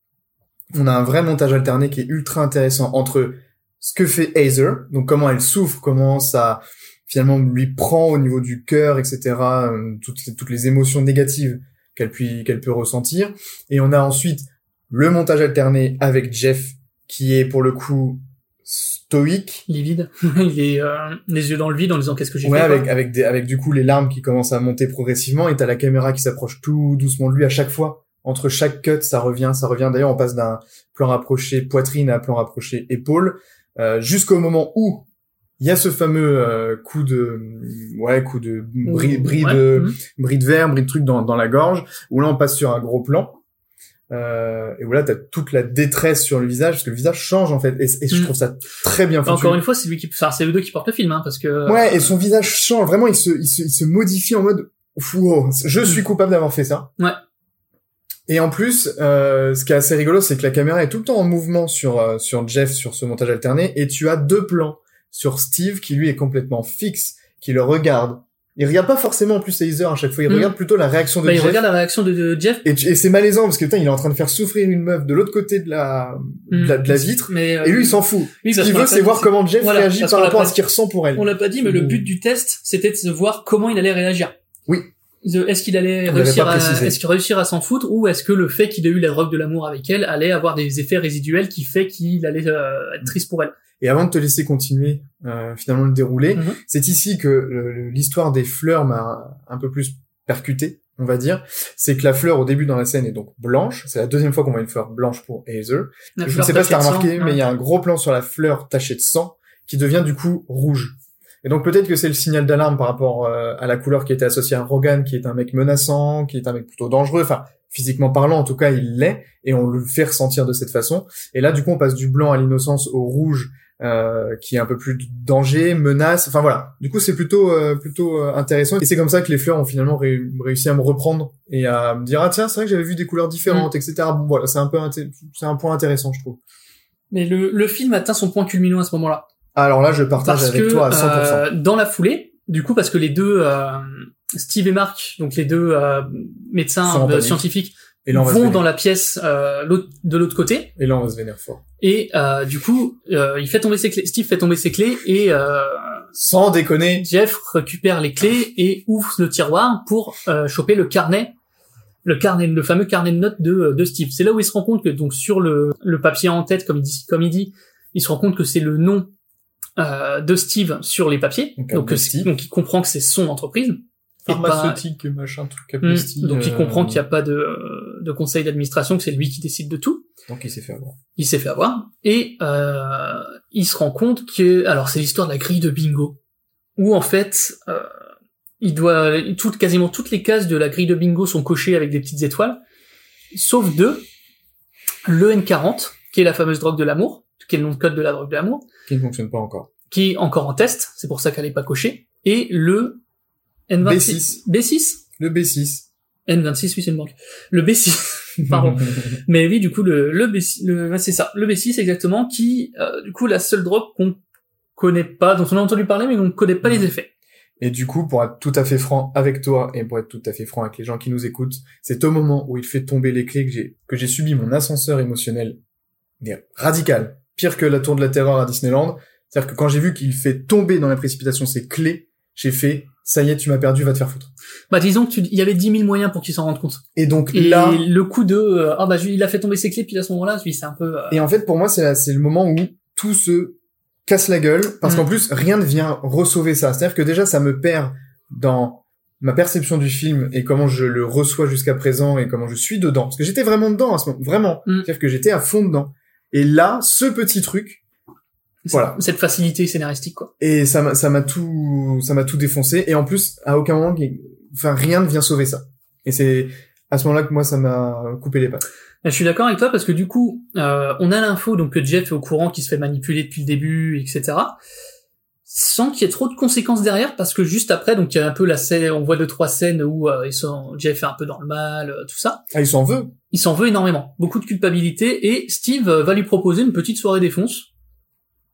On a un vrai montage alterné qui est ultra intéressant entre ce que fait Aether, donc comment elle souffre, comment ça finalement lui prend au niveau du cœur, etc. euh, toutes les, toutes les émotions négatives qu'elle puis qu'elle peut ressentir. Et on a ensuite le montage alterné avec Jeff qui est pour le coup stoïque Livide, il est euh, les yeux dans le vide en disant qu'est-ce que j'ai Ouais, fait. avec, avec, des, avec du coup les larmes qui commencent à monter progressivement et t'as la caméra qui s'approche tout doucement de lui à chaque fois. Entre chaque cut, ça revient, ça revient. D'ailleurs, on passe d'un plan rapproché poitrine à un plan rapproché épaule, euh, jusqu'au moment où il y a ce fameux euh, coup de, ouais, coup de bris, bris Ouais, de, bris de verre, bris de truc dans, dans la gorge, où là on passe sur un gros plan. Euh, et où là t'as toute la détresse sur le visage parce que le visage change en fait et, et je Mm. trouve ça très bien foutu. Encore une fois, c'est lui qui, enfin c'est eux deux qui portent le film, hein, parce que. Ouais, et son visage change. Vraiment, il se, il se, il se modifie en mode, wow, je suis coupable d'avoir fait ça. Ouais. Et en plus, euh, ce qui est assez rigolo, c'est que la caméra est tout le temps en mouvement sur euh, sur Jeff sur ce montage alterné, et tu as deux plans sur Steve qui lui est complètement fixe, qui le regarde. Il regarde pas forcément en plus Hazer à chaque fois, il Mm. regarde plutôt la réaction de Bah, il Jeff. regarde la réaction de, de Jeff. Et, c'est malaisant parce que putain, il est en train de faire souffrir une meuf de l'autre côté de la, de la, de la vitre, Mais, euh, et lui il s'en fout. oui, ce qu'il veut, c'est voir comment Jeff Voilà, réagit par rapport à ce qu'il ressent pour elle. On l'a pas dit, mais le Mmh. but du test, c'était de voir comment il allait réagir. Oui. Est-ce qu'il allait réussir à, précisé. est-ce qu'il réussir à s'en foutre, ou est-ce que le fait qu'il ait eu la drogue de l'amour avec elle allait avoir des effets résiduels qui fait qu'il allait euh, être triste pour elle? Et avant de te laisser continuer euh, finalement le déroulé, Mhm. c'est ici que l'histoire des fleurs m'a un peu plus percuté, on va dire. C'est que la fleur au début dans la scène est donc blanche. C'est la deuxième fois qu'on voit une fleur blanche pour. La Je ne sais pas si t'as remarqué, sang, mais il y a un gros plan sur la fleur tachée de sang qui devient du coup rouge. Et donc peut-être que c'est le signal d'alarme par rapport euh, à la couleur qui était associée à Rogan, qui est un mec menaçant, qui est un mec plutôt dangereux. Enfin, physiquement parlant, en tout cas, il l'est, et on le fait ressentir de cette façon. Et là, du coup, on passe du blanc à l'innocence au rouge, euh, qui est un peu plus de danger, menace. Enfin voilà. Du coup, c'est plutôt euh, plutôt euh, intéressant. Et c'est comme ça que les fleurs ont finalement ré- réussi à me reprendre et à me dire ah tiens, c'est vrai que j'avais vu des couleurs différentes, etc. Bon, voilà, c'est un peu c'est un point intéressant, je trouve. Mais le, le film atteint son point culminant à ce moment-là. Alors là, je partage Parce avec que toi à 100%. euh, dans la foulée, du coup, parce que les deux euh, Steve et Mark, donc les deux euh, médecins euh, scientifiques, Et là, vont dans la pièce euh, de l'autre côté. Et là, on va se vénérer fort. Et euh, du coup, euh, il fait tomber ses clés. Steve fait tomber ses clés et euh, Sans déconner. Jeff récupère les clés et ouvre le tiroir pour euh, choper le carnet, le carnet, le fameux carnet de notes de, de Steve. C'est là où il se rend compte que donc sur le, le papier en tête, comme il dit, comme il dit, il se rend compte que c'est le nom euh, de Steve sur les papiers. Donc, Donc, euh, Steve. donc il comprend que c'est son entreprise. Et pas- Pharmaceutique, machin, truc apostille, donc il euh, comprend qu'il n'y a pas de, de conseil d'administration, que c'est lui qui décide de tout. Donc il s'est fait avoir. il s'est fait avoir et euh, il se rend compte que alors c'est l'histoire de la grille de bingo où en fait euh, il doit toutes quasiment toutes les cases de la grille de bingo sont cochées avec des petites étoiles sauf deux le N40 qui est la fameuse drogue de l'amour qui est le nom de code de la drogue de l'amour Qui ne fonctionne pas encore. qui est encore en test c'est pour ça qu'elle est pas cochée. Et le N26 B6 Le B6. N26 oui c'est une banque. Le B6 pardon. Mais oui, du coup, le, le B6, le, c'est ça, le B6 exactement, qui, euh, du coup, la seule drogue qu'on connaît pas, dont on a entendu parler, mais dont on connaît pas les effets. Et du coup, pour être tout à fait franc avec toi et pour être tout à fait franc avec les gens qui nous écoutent, c'est au moment où il fait tomber les clés que j'ai que j'ai subi mon ascenseur émotionnel mais radical, pire que la tour de la terreur à Disneyland. C'est-à-dire que quand j'ai vu qu'il fait tomber dans la précipitation ses clés, j'ai fait ça y est, tu m'as perdu, va te faire foutre. Bah, disons que tu, il y avait 10 000 moyens pour qu'il s'en rende compte. Et donc Et là, le coup de, euh, ah bah, il a fait tomber ses clés, puis à ce moment-là, lui, c'est un peu, euh, Et en fait, pour moi, c'est c'est le moment où tout se casse la gueule, parce Mm. qu'en plus, rien ne vient ressauver ça. C'est-à-dire que déjà, ça me perd dans ma perception du film et comment je le reçois jusqu'à présent et comment je suis dedans. Parce que j'étais vraiment dedans à ce moment, vraiment. Mm. C'est-à-dire que j'étais à fond dedans. Et là, ce petit truc, voilà. cette facilité scénaristique, quoi. Et ça m'a, ça m'a tout, ça m'a tout défoncé. Et en plus, à aucun moment, enfin, rien ne vient sauver ça. Et c'est à ce moment-là que moi, ça m'a coupé les pattes. Je suis d'accord avec toi parce que du coup, euh, on a l'info donc que Jeff est au courant qu'il se fait manipuler depuis le début, etc. Sans qu'il y ait trop de conséquences derrière, parce que juste après, donc il y a un peu la scène, on voit deux trois scènes où euh, ils sont, Jeff est un peu dans le mal, euh, tout ça. Ah, il s'en veut. Il s'en veut énormément, beaucoup de culpabilité, et Steve euh, va lui proposer une petite soirée défonce.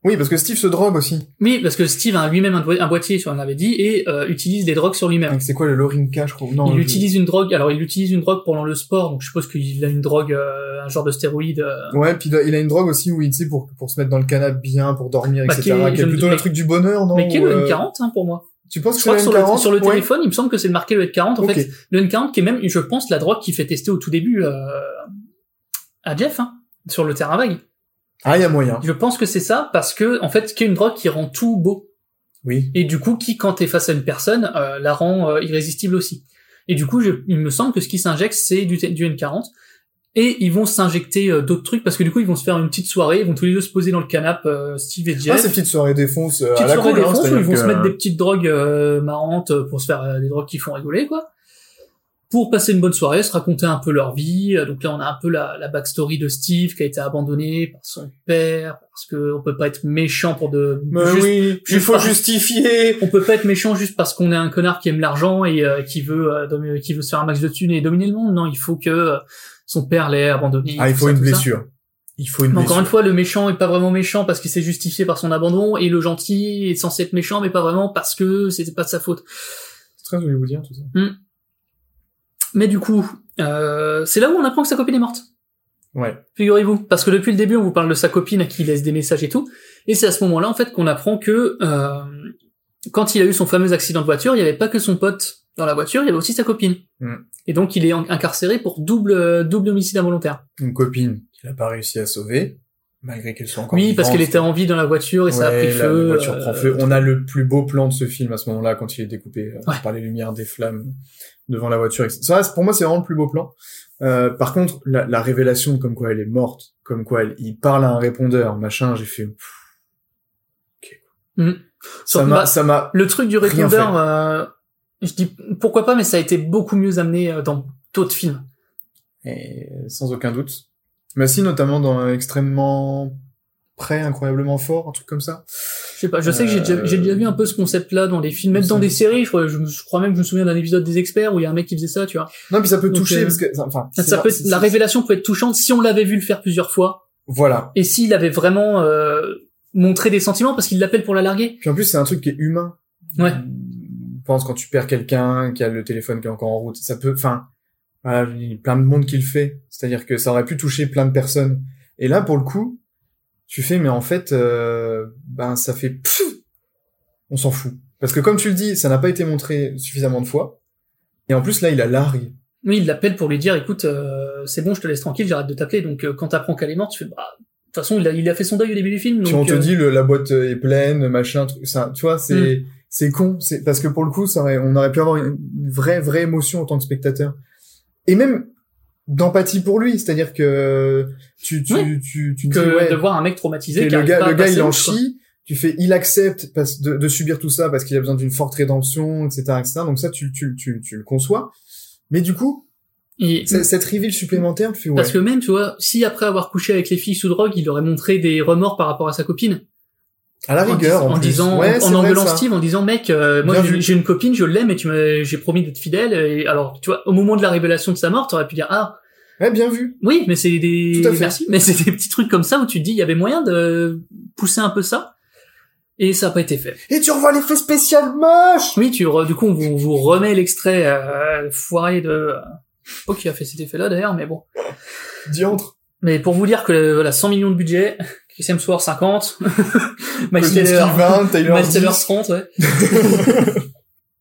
Oui, parce que Steve se drogue aussi. Oui, parce que Steve a lui-même un, un boîtier, on l'avait dit, et euh, utilise des drogues sur lui-même. C'est quoi le Lorinka, je crois? Non. il utilise une drogue, alors il utilise une drogue pendant le sport, donc je suppose qu'il a une drogue, euh, un genre de stéroïde. euh, Ouais, puis il a- une drogue aussi où il, tu sais, pour, pour se mettre dans le canapé bien, pour dormir, Bah, etc. qui est- je me- plutôt mais- le truc du bonheur, non mais qui est le euh, N40 hein, pour moi. Tu penses Je que crois que sur le le, N40 sur le Ouais. téléphone, il me semble que c'est marqué le N40. En fait, le N40 qui est même, je pense, la drogue qui fait tester au tout début euh, à Jeff, hein, sur le terrain vague. Ah, il y a moyen. Je pense que c'est ça parce que, en fait, qui est une drogue qui rend tout beau. Oui. Et du coup, qui, quand t'es face à une personne, euh, la rend euh, irrésistible aussi. Et du coup, je- il me semble que ce qui s'injecte, c'est du, du N40. Et ils vont s'injecter euh, d'autres trucs parce que du coup, ils vont se faire une petite soirée. Ils vont tous les deux se poser dans le canapé, euh, Steve et Jeff. Ah, ces petites soirées défonce euh, à petite la soirée cool, hein, défonce où ils vont que- se mettre des petites drogues euh, marrantes pour se faire euh, des drogues qui font rigoler, quoi. Pour passer une bonne soirée, se raconter un peu leur vie. Euh, Donc là, on a un peu la, la backstory de Steve qui a été abandonné par son père parce que on peut pas être méchant pour de. juste- oui, il juste faut par- justifier. On peut pas être méchant juste parce qu'on est un connard qui aime l'argent et euh, qui veut euh, qui veut se faire un max de thunes et dominer le monde. Non, il faut que euh, son père l'ait abandonné. Ah, il faut ça, une ça. blessure. Il faut une Mais encore une fois, le méchant est pas vraiment méchant parce qu'il s'est justifié par son abandon et le gentil est censé être méchant mais pas vraiment parce que c'était pas de sa faute. C'est très hollywoodien tout ça. Mais du coup, euh, c'est là où on apprend que sa copine est morte. Ouais. Figurez-vous, parce que depuis le début, on vous parle de sa copine à qui il laisse des messages et tout, et c'est à ce moment-là en fait qu'on apprend que euh, quand il a eu son fameux accident de voiture, il n'y avait pas que son pote dans la voiture, il y avait aussi sa copine. Mm. Et donc il est incarcéré pour double double homicide involontaire. Une copine qu'il a pas réussi à sauver, malgré qu'elle soit encore Oui, parce qu'elle était en vie dans la voiture et ça a pris la- feu. La voiture euh, prend feu. On a le plus beau plan de ce film à ce moment-là quand il est découpé euh, Ouais. par les lumières des flammes devant la voiture. Ça, pour moi, c'est vraiment le plus beau plan. Euh, par contre, la, la révélation comme quoi elle est morte, comme quoi elle, il parle à un répondeur, machin, j'ai fait. pff, ok. Mm. Ça m'a, bah, ça m'a. Le truc du répondeur, euh, je dis pourquoi pas, mais ça a été beaucoup mieux amené euh, dans d'autres films. Et sans aucun doute. Mais si, notamment dans extrêmement près, incroyablement fort, un truc comme ça. Je sais pas, je sais que j'ai déjà, déjà vu un peu ce concept-là dans des films, même dans des séries. Je crois, je, crois même que je me souviens d'un épisode des experts où il y a un mec qui faisait ça, tu vois. Non, puis ça peut Donc, toucher euh, parce que, enfin, Ça, peut la révélation peut être touchante si on l'avait vu le faire plusieurs fois Voilà. et s'il avait vraiment euh, montré des sentiments parce qu'il l'appelle pour la larguer. Puis en plus, c'est un truc qui est humain. Ouais. Je pense quand tu perds quelqu'un, qui a le téléphone qui est encore en route, ça peut, enfin, voilà, il y a plein de monde qui le fait. C'est-à-dire que ça aurait pu toucher plein de personnes. Et là, pour le coup, tu fais, mais en fait, euh, ben, ça fait, pfff, on s'en fout. Parce que comme tu le dis, ça n'a pas été montré suffisamment de fois. Et en plus, là, il a largue. Oui, il l'appelle pour lui dire, écoute, euh, c'est bon, je te laisse tranquille, j'arrête de t'appeler. Donc euh, quand t'apprends qu'elle est morte, tu fais, bah, de toute façon, il a, il a fait son deuil au début du film. Donc, on te euh, dit, le, la boîte est pleine, machin, truc, ça, tu vois, c'est, c'est con. C'est, parce que pour le coup, ça aurait, on aurait pu avoir une vraie, vraie émotion en tant que spectateur. Et même, d'empathie pour lui. C'est-à-dire que, tu, tu, Ouais. tu, tu te que dis, ouais, de voir un mec traumatisé qui le gars, le gars, il en chie. Tu fais, il accepte parce- de, de subir tout ça parce qu'il a besoin d'une forte rédemption, etc., etc. Donc ça, tu, tu, tu, tu le conçois. Mais du coup, Et- cette reveal supplémentaire, tu fais, ouais. Parce que même, tu vois, si après avoir couché avec les filles sous drogue, il aurait montré des remords par rapport à sa copine, à la en, rigueur, en, en plus. disant, Ouais, en vrai, engueulant. Steve, en disant, mec, euh, moi j'ai une copine, je l'aime, et tu m'as, j'ai promis d'être fidèle. Et alors, tu vois, au moment de la révélation de sa mort, t'aurais pu dire, ah, Ouais, bien vu. oui, mais c'est des, Tout à fait. merci, mais c'est des petits trucs comme ça où tu te dis, il y avait moyen de pousser un peu ça, et ça n'a pas été fait. Et tu revois l'effet spécial moche! Oui, tu re- du coup, on vous, remet l'extrait euh, foiré de, euh, pas qui a fait cet effet-là d'ailleurs, mais bon. Diantre. Mais pour vous dire que voilà, 100 millions de budget, Chris Hemsworth 50, Miles Teller 20, Taylor Miles Teller 10. 30, ouais.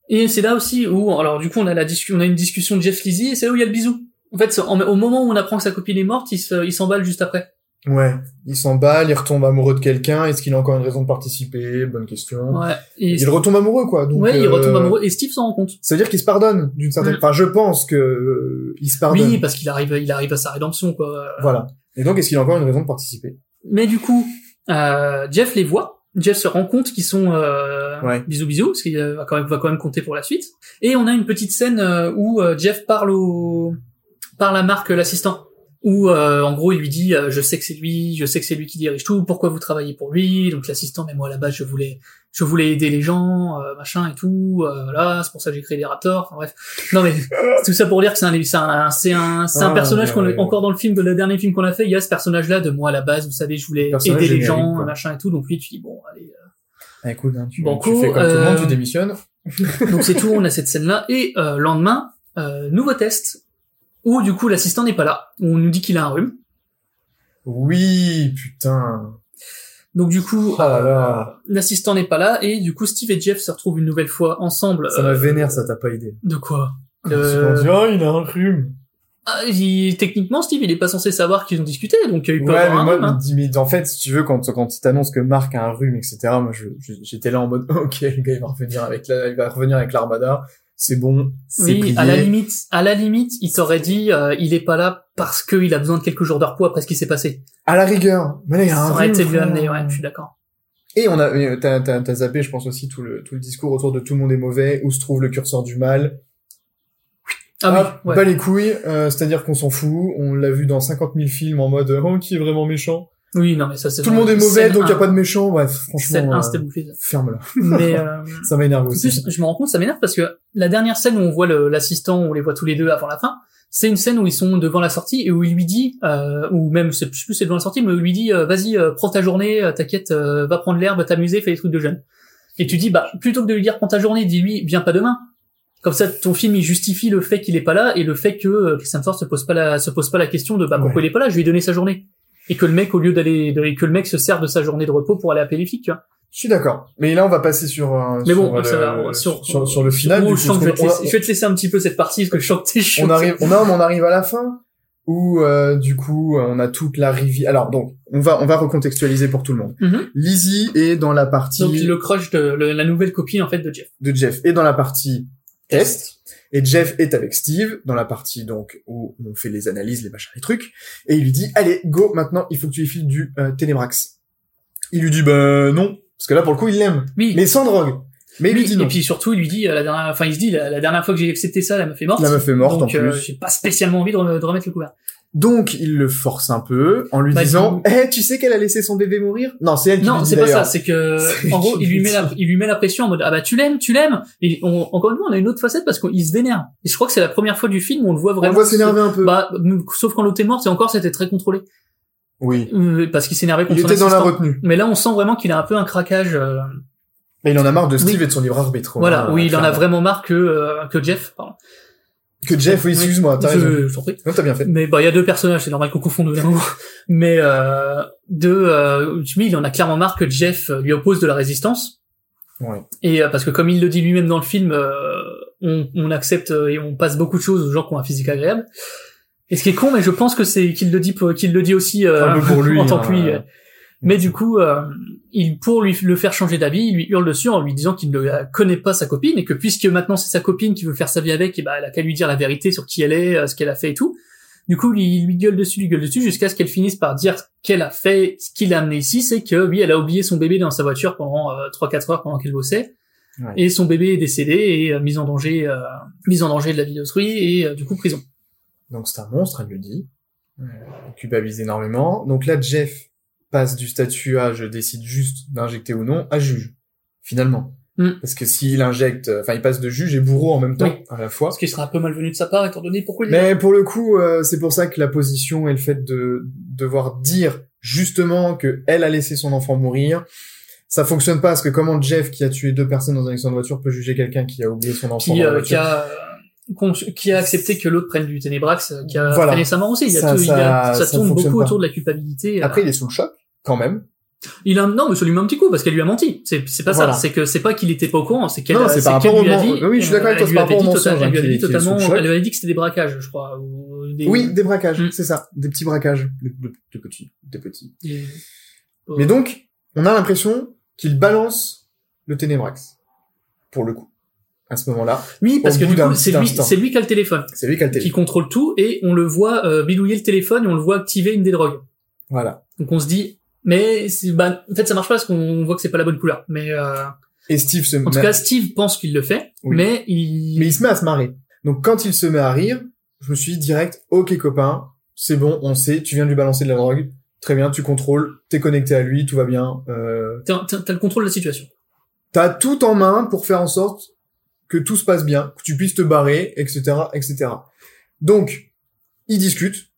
et c'est là aussi où, alors du coup, on a la discussion, on a une discussion de Jeff Lizzy, et c'est là où il y a le bisou. En fait, en- au moment où on apprend que sa copine est morte, il se- il s'emballe juste après. Ouais. Il s'emballe, il retombe amoureux de quelqu'un. Est-ce qu'il a encore une raison de participer? Bonne question. Ouais. Et Il retombe amoureux, quoi. Donc, ouais, il euh, retombe amoureux, et Steve s'en rend compte. Ça veut dire qu'il se pardonne, d'une certaine, Mm. enfin, je pense que, euh, il se pardonne. Oui, parce qu'il arrive, il arrive à sa rédemption, quoi. Voilà. Et donc, est-ce qu'il a encore une raison de participer? Mais du coup, euh, Jeff les voit. Jeff se rend compte qu'ils sont euh, Ouais. bisous bisous, parce qu'il euh, va quand même va quand même compter pour la suite. Et on a une petite scène euh, où Jeff parle au parle à Marc l'assistant, où euh, en gros il lui dit euh, je sais que c'est lui, je sais que c'est lui qui dirige tout. Pourquoi vous travaillez pour lui? Donc l'assistant, mais moi à la base je voulais je voulais aider les gens, euh, machin et tout. euh, voilà, c'est pour ça que j'ai créé les Raptors. Enfin, bref, non mais tout ça pour dire que c'est un c'est un c'est un, c'est un Ah, personnage qu'on ouais. encore dans le film de le dernier film qu'on a fait. Il y a ce personnage là de moi à la base, vous savez, je voulais Personnage aider les gens, quoi. machin et tout. Donc lui tu dis bon allez. euh, Ah, écoute, hein, tu, Banco, tu fais comme tout le monde, euh, tu démissionnes. donc c'est tout, on a cette scène-là. Et euh, lendemain, euh, nouveau test, où du coup l'assistant n'est pas là. On nous dit qu'il a un rhume. Oui, putain. Donc du coup, Oh là euh, l'assistant n'est pas là. Et du coup, Steve et Jeff se retrouvent une nouvelle fois ensemble. Ça euh, me vénère, ça, t'as pas idée. de quoi De- se dit, oh, il a un rhume. Ah, il- Techniquement, Steve, il est pas censé savoir qu'ils ont discuté, donc euh, il peut Ouais, avoir mais un moi, rhume. hein. mais, en fait, si tu veux, quand, quand il t'annonce que Marc a un rhume, etc., moi, j'étais là en mode, ok, le gars, il va revenir avec la, il va revenir avec l'armada. C'est bon, c'est Oui, plié. à la limite, à la limite, il t'aurait dit, euh, il est pas là parce qu'il a besoin de quelques jours de repos après ce qui s'est passé. À la rigueur. Mais là, il a un Ça aurait été mieux frère. amené, ouais, je suis d'accord. Et on a, euh, t'as, t'as, t'as zappé, je pense aussi, tout le, tout le discours autour de tout le monde est mauvais, où se trouve le curseur du mal. Ah, oui, ouais. Pas les couilles, euh, c'est-à-dire qu'on s'en fout, on l'a vu dans 50 000 films en mode oh qui est vraiment méchant. Oui, non mais ça c'est Tout le monde est mauvais donc y a pas de méchant, bref, franchement. 1, euh, c'était bouffé. Ferme-la. Mais euh, Ça en aussi. plus, je me rends compte, ça m'énerve parce que la dernière scène où on voit l'assistant, où on les voit tous les deux avant la fin, c'est une scène où ils sont devant la sortie et où il lui dit, euh, ou même, je sais plus c'est devant la sortie, mais où il lui dit, euh, vas-y, euh, prends ta journée, euh, t'inquiète, euh, va prendre l'herbe, t'amuser, fais des trucs de jeunes. Et tu dis, bah, plutôt que de lui dire prends ta journée, dis-lui, viens pas demain. Comme ça, ton film, il justifie le fait qu'il est pas là et le fait que euh, Chris Hemsworth se pose pas la, se pose pas la question de, bah, pourquoi Ouais. il est pas là, je lui ai donné sa journée. Et que le mec, au lieu d'aller, que le mec se sert de sa journée de repos pour aller les flics, tu vois. Je suis d'accord. Mais là on va passer sur euh, Mais sur, bon, euh, ça va, le- sur, sur, sur le final je coup, je vais, te on- laisser, on- je vais te laisser un petit peu cette partie parce que je sens que t'es chaud. on arrive on, a, on arrive à la fin où euh, du coup on a toute la rivière alors donc on va on va recontextualiser pour tout le monde Mhm. Lizzie est dans la partie Donc le crush de le- la nouvelle copine en fait de Jeff. de Jeff est dans la partie est et Jeff est avec Steve dans la partie donc où on fait les analyses les machins les trucs et il lui dit allez go maintenant il faut que tu lui files du euh, Ténébrax il lui dit ben non parce que là pour le coup il l'aime Oui. mais sans drogue mais il Oui, lui dit non Et puis surtout, il lui dit euh, la dernière, enfin il se dit la, la dernière fois que j'ai accepté ça, la meuf est morte. La meuf est morte, Donc, en euh, plus. j'ai pas spécialement envie de remettre le couvert. Donc il le force un peu en lui Bah, disant "Eh, tu sais qu'elle a laissé son bébé mourir? Non, c'est elle qui Non, c'est pas ça. C'est que C'est en gros, il lui met la, il lui met la pression en mode ah bah tu l'aimes, tu l'aimes. Et on- encore une fois, on a une autre facette parce qu'il se vénère. Et je crois que c'est la première fois du film où on le voit On vraiment. le voit s'énerver un peu. Bah, sauf quand l'autre est morte, et encore c'était très contrôlé. oui. Euh, parce qu'il s'énervait contre Il était dans la retenue. Mais là, on sent vraiment qu'il a un peu un craquage. euh, Mais il en a marre de Steve Oui. et de son libre arbitre. voilà, oui, il en a vraiment marre que euh, que Jeff. Pardon. Que Jeff, oui, excuse-moi, t'as raison. je t'en prie. Non, t'as bien fait. Mais bah il y a deux personnages, c'est normal qu'on confonde d'un Mais euh, deux, euh, Jimmy, il en a clairement marre que Jeff lui oppose de la résistance. Ouais. Et euh, parce que comme il le dit lui-même dans le film, euh, on, on accepte euh, et on passe beaucoup de choses aux gens qui ont un physique agréable. Et ce qui est con, mais je pense que c'est qu'il le dit qu'il le dit aussi euh, pour lui, en tant hein, que lui. Mais du coup, euh, il pour lui le faire changer d'avis, il lui hurle dessus en lui disant qu'il ne connaît pas sa copine et que puisque maintenant c'est sa copine qui veut faire sa vie avec, et bah elle a qu'à lui dire la vérité sur qui elle est, euh, ce qu'elle a fait et tout. Du coup, il lui gueule dessus, lui gueule dessus, jusqu'à ce qu'elle finisse par dire qu'elle a fait, ce qui l'a amené ici, c'est que oui, elle a oublié son bébé dans sa voiture pendant euh, 3-4 heures pendant qu'elle bossait, Ouais. et son bébé est décédé et euh, mis en danger, euh, mis en danger de la vie d'autrui et euh, du coup prison. Donc c'est un monstre, elle le dit. Il culpabilise énormément. Donc là, Jeff passe du statut à je décide juste d'injecter ou non à juge, finalement. Mm. Parce que s'il injecte, euh, enfin il passe de juge et bourreau en même temps, Oui. à la fois. Ce qui serait un peu malvenu de sa part étant donné pourquoi il. Mais pour le coup, euh, c'est pour ça que la position et le fait de devoir dire justement que elle a laissé son enfant mourir, ça fonctionne pas parce que comment Jeff qui a tué deux personnes dans un accident de voiture peut juger quelqu'un qui a oublié son enfant qui, dans la euh, voiture qui a euh, qui a accepté que l'autre prenne du Ténébrax, qui a Voilà. freiné sa mort aussi. Il y a Ça- tout- il y a- ça- ça ça tourne beaucoup pas. autour de la culpabilité. euh. Après, il est sous le choc quand même. il a non, mais ça lui met un petit coup parce qu'elle lui a menti. C'est c'est pas Voilà. ça. C'est que c'est pas qu'il était pas au courant, c'est qu'elle c'est par lui a dit. oui, je suis d'accord avec toi, par rapport au mensonge, Elle lui hein, avait qui- dit qui le totalement. Elle lui avait dit que c'était des braquages, je crois. ou des- Oui, des braquages, Mm. c'est ça, des petits braquages, des, petits, des petits. des- Mais donc, on a l'impression qu'il balance le Ténébrax, pour le coup, à ce moment-là. Oui, parce que c'est lui, c'est lui qui a le téléphone, C'est lui qui a le qui téléphone. contrôle tout, et on le voit euh, bidouiller le téléphone et on le voit activer une des drogues. Voilà. Donc on se dit, mais bah, en fait ça marche pas parce qu'on voit que c'est pas la bonne couleur. Mais euh, Et Steve se en tout cas, Steve pense qu'il le fait, Oui. mais il, mais il se met à se marrer. Donc quand il se met à rire, je me suis dit direct, ok copain, c'est bon, on sait, tu viens de lui balancer de la drogue, très bien, tu contrôles, t'es connecté à lui, tout va bien, euh, t'as le contrôle de la situation. t'as tout en main pour faire en sorte que tout se passe bien, que tu puisses te barrer, etc., etc. Donc, ils discutent,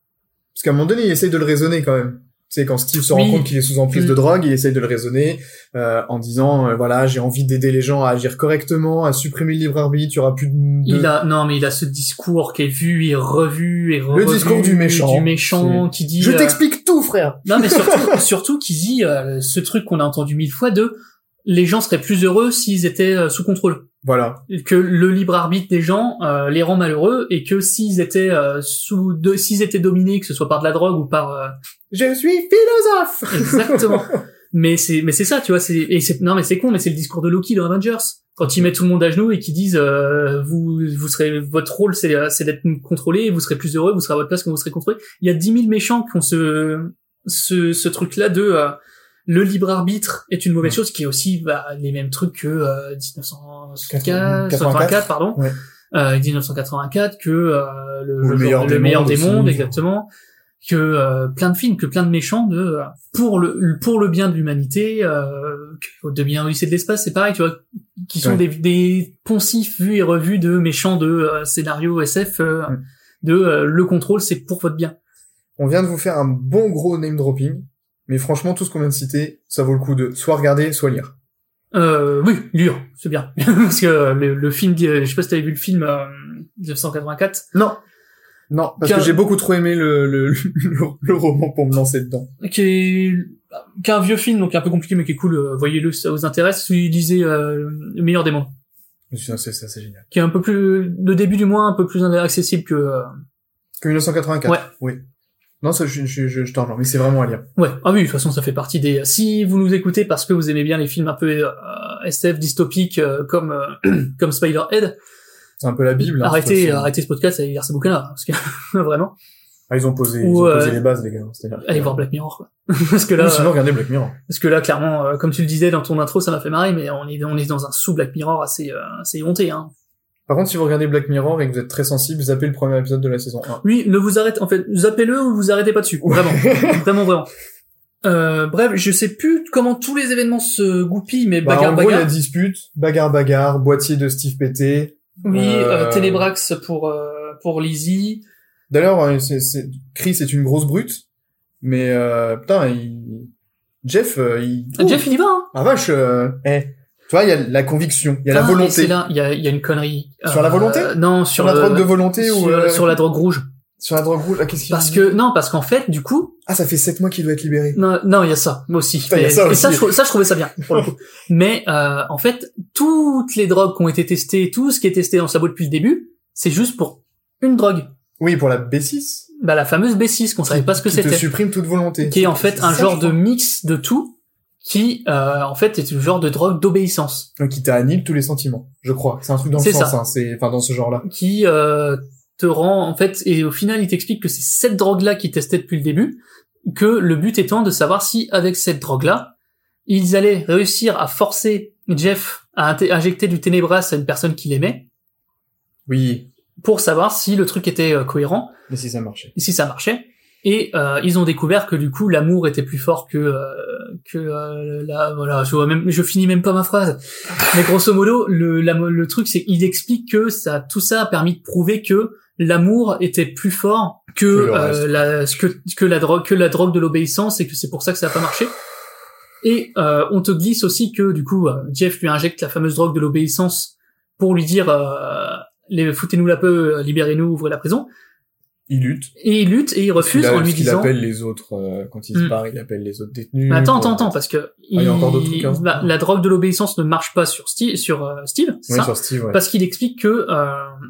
parce qu'à un moment donné, il essaye de le raisonner quand même. C'est quand Steve se rend Oui. compte qu'il est sous emprise Mm. de drogue, il essaye de le raisonner euh, en disant euh, voilà, j'ai envie d'aider les gens à agir correctement, à supprimer le libre arbitre, il y aura plus de, Il a non mais il a ce discours qui est vu et revu et revu. discours du méchant. du méchant qui dit. Je euh, t'explique tout, frère. Non mais surtout surtout qui dit euh, ce truc qu'on a entendu mille fois de les gens seraient plus heureux s'ils étaient euh, sous contrôle. Voilà. que le libre arbitre des gens euh, les rend malheureux et que s'ils étaient euh, sous de, s'ils étaient dominés que ce soit par de la drogue ou par euh, Je suis philosophe. exactement mais c'est mais c'est ça tu vois c'est et c'est non mais c'est con mais c'est le discours de Loki dans Avengers quand ils mettent tout le monde à genoux et qu'ils disent euh, vous vous serez votre rôle c'est euh, c'est d'être contrôlé vous serez plus heureux vous serez à votre place quand vous serez contrôlé il y a dix mille méchants qui ont ce ce ce truc là de euh, le libre arbitre est une mauvaise chose qui est aussi bah, les mêmes trucs que euh, 1984 84, pardon. Ouais. euh, 1984, que euh, le, meilleur des meilleur mondes des exactement, que euh, plein de films, que plein de méchants de euh, pour le pour le bien de l'humanité, euh, de bien Odyssée de l'espace, c'est pareil, tu vois, qui sont Ouais. des, des poncifs vus et revus de méchants de euh, scénario SF, de euh, le contrôle, c'est pour votre bien. On vient de vous faire un bon gros name dropping, mais franchement, tout ce qu'on vient de citer, ça vaut le coup de soit regarder, soit lire. Euh, oui, lire, c'est bien. Parce que euh, le, le film, euh, je sais pas si t'avais vu le film euh, 1984, Non. Non, parce Qu'un- que j'ai beaucoup trop aimé le, le, le, le roman pour me lancer dedans. qui est, qui est un vieux film, donc un peu compliqué, mais qui est cool. euh, Voyez-le, si ça vous intéresse. Il disait euh, Le meilleur des mondes, c'est c'est génial. qui est un peu plus, le début du moins, un peu plus accessible que. euh, Que 1984. Ouais. Oui. Non, ça, je, je, je, je t'en mais c'est vraiment à lire. Ouais, ah oui, de toute façon, ça fait partie des. Si vous nous écoutez parce que vous aimez bien les films un peu euh, SF dystopiques euh, comme euh, comme Spider-Head, C'est un peu la Bible. hein, arrêtez, arrêtez ce podcast et lire ces bouquins-là, parce que vraiment, Ah, ils ont posé, ils ont posé euh, les bases, les gars. C'est-à-dire allez voir Black Mirror, quoi. parce que là, sinon, regardez Black Mirror. parce que là, clairement, euh, comme tu le disais dans ton intro, ça m'a fait marrer, mais on est on est dans un sous Black Mirror assez euh, assez honté, hein. Par contre, si vous regardez Black Mirror et que vous êtes très sensible, zappez le premier épisode de la saison 1. Oui, ne vous arrêtez, en fait, zappez-le ou vous arrêtez pas dessus. Vraiment. vraiment, vraiment. Euh, bref, je sais plus comment tous les événements se goupillent, mais Bah, bagarre, en gros, il y a bagarre. dispute, bagarre, bagarre, boîtier de Steve Pété. Oui, euh, Euh, Télébrax pour, euh, pour Lizzie. D'ailleurs, c'est, c'est... Chris est une grosse brute, mais euh, putain, il... Jeff, il... Ah, Jeff, il y va, hein. Ah vache, euh... eh. Tu vois, il y a la conviction, il y a la Ah, et volonté. il y a, y a une connerie. Sur la volonté Non, Sur sur, la drogue de volonté sur, ou euh, sur la drogue rouge. sur la drogue rouge Ah, qu'est-ce qu'il Parce que, non, parce qu'en fait, du coup, Ah, ça fait sept mois qu'il doit être libéré. non, non, il y a ça, moi aussi. Putain, il y a Et- ça et ça, aussi. je, trou- ça, je trouvais ça bien, pour le coup. Mais, euh, en fait, toutes les drogues qui ont été testées, tout ce qui est testé dans sa boîte depuis le début, c'est juste pour une drogue. Oui, pour la B6. Bah, la fameuse B6, qu'on savait pas ce que qui te c'était. supprime toute volonté. Qui est en fait un ça, genre de mix de tout, qui, euh, en fait, est un genre de drogue d'obéissance. Donc, qui t'annule tous les sentiments, je crois. C'est un truc dans le sens, hein, c'est, enfin, dans ce genre-là. qui euh, te rend en fait et au final il t'explique que c'est cette drogue là qu'ils testaient depuis le début que le but étant de savoir si avec cette drogue là ils allaient réussir à forcer Jeff à injecter du ténébras à une personne qu'il aimait Oui, pour savoir si le truc était euh, cohérent mais si ça marchait. et si ça marchait et euh, ils ont découvert que du coup l'amour était plus fort que euh, que euh, la voilà je vois même je finis même pas ma phrase. Mais grosso modo le la- le truc c'est qu'il explique que ça tout ça a permis de prouver que l'amour était plus fort que, Que euh, la que que la drogue que la drogue de l'obéissance et que c'est pour ça que ça a pas marché. Et euh, on te glisse aussi que du coup euh, Jeff lui injecte la fameuse drogue de l'obéissance pour lui dire euh, les foutez-nous la peu libérez-nous ouvrez la prison Il lutte. et il lutte et il refuse Il a- en lui disant appelle les autres, euh, quand il se Hmm. barre, il appelle les autres détenus. Mais attends, attends, attends, parce que il y a encore d'autres trucs, hein. la, la drogue de l'obéissance ne marche pas sur Steve, sur euh, Steve, Oui, ça sur Steve, ouais. Parce qu'il explique que euh,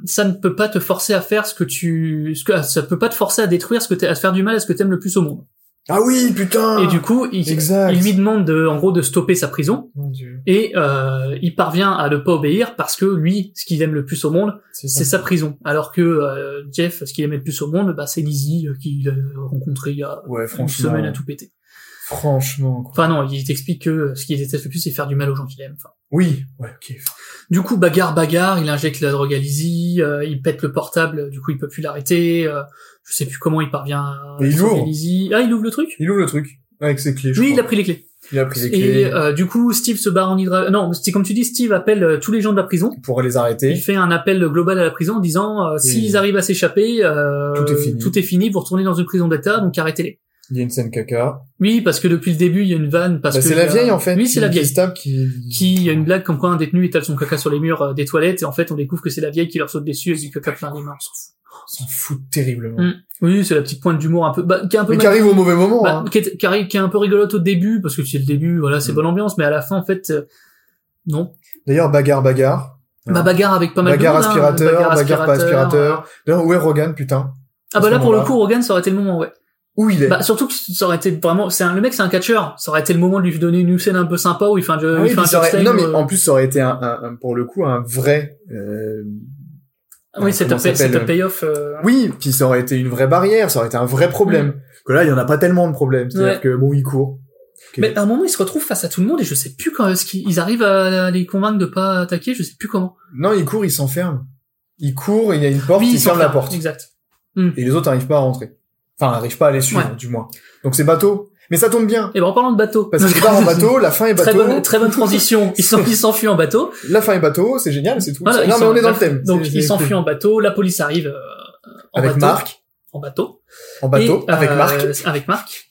ça ne peut pas te forcer à faire ce que tu, ce que ça peut pas te forcer à détruire ce que t'es, à te faire du mal à ce que t'aimes le plus au monde. Ah oui, putain Et du coup, il, lui demande de, en gros, de stopper sa prison. Mon Dieu. Et euh, il parvient à ne pas obéir parce que lui, ce qu'il aime le plus au monde, C'est sa prison. Alors que euh, Jeff, ce qu'il aimait le plus au monde, bah, c'est Lizzie euh, qu'il a rencontré il y a Ouais, une semaine à tout péter. Franchement, quoi. Enfin non, il t'explique que ce qu'il déteste le plus, c'est faire du mal aux gens qu'il aime. Enfin, Oui, ouais, ok. Du coup, bagarre, bagarre, il injecte la drogue à Lizzie, euh, il pète le portable, du coup il peut plus l'arrêter, euh, je sais plus comment il parvient à Et il ouvre. Ah, il ouvre le truc? Il ouvre le truc. Avec ses clés, je Oui, il a pris les clés. Il a pris les Et clés euh, du coup, Steve se barre en hydra... Non, c'est comme tu dis, Steve appelle euh, tous les gens de la prison. pour les Il arrêter. fait un appel global à la prison en disant euh, s'ils arrivent à s'échapper, euh, Tout est fini. tout est fini, vous retournez dans une prison d'État, donc arrêtez-les. Il y a une scène caca. Oui, parce que depuis le début, il y a une vanne. Parce Bah, que c'est la il vieille, en fait. Oui, c'est la vieille. Qui qui... qui il y a une blague comme quoi un détenu étale son caca sur les murs euh, des toilettes et en fait on découvre que c'est la vieille qui leur saute dessus avec du caca plein les mains. On s'en fout. S'en fout terriblement. Mm. Oui, c'est la petite pointe d'humour un peu, bah, qui est un peu Mais qui arrive au mauvais moment, bah, hein. qui, est, qui, arrive- qui est un peu rigolote au début parce que c'est le début, voilà, c'est Mm. bonne ambiance, mais à la fin en fait, euh, non. D'ailleurs, bagarre, bagarre. Bah bagarre avec pas mal Bagarre de monde, hein. aspirateur, bagarre pas aspirateur. euh. D'ailleurs, où est Rogan, putain? Ah bah là pour le coup, Rogan, ça aurait été le moment, ouais. Où il est? Bah surtout que ça aurait été vraiment, c'est un, le mec c'est un catcheur, ça aurait été le moment de lui donner une scène un peu sympa où il fait un Ah il oui, fait un aurait- Non, mais euh, en plus, ça aurait été, un, un- un- pour le coup, un vrai... euh, oui, c'est comment un, pay- ça s'appelle c'est un payoff. euh, Oui, puis ça aurait été une vraie barrière, ça aurait été un vrai problème. Que là, il y en a pas tellement de problèmes. C'est-à-dire Ouais. que, bon, il court. Ok. Mais à un moment, ils se retrouvent face à tout le monde et je sais plus quand est-ce qu'ils ils arrivent à les convaincre de pas attaquer, je sais plus comment. Non, il court, il s'enferme. il court, il y a une porte, Oui, il ferme la porte. Exact. Et les autres n'arrivent pas à rentrer. Enfin, n'arrivent pas à les suivre, Ouais. du moins. Donc c'est bateau. Mais ça tombe bien. Et ben en parlant de bateau. Parce qu'il part en bateau, la fin est Très bateau. bonne, très bonne transition. Ils s'en- ils s'enfuient en bateau. La fin est bateau, c'est génial, c'est tout. Voilà, non, mais on est dans le thème. Donc ils s'enfuient en bateau. La police arrive euh, en Avec bateau. Marc, En bateau. en bateau, Et, avec euh, Marc, Avec Marc.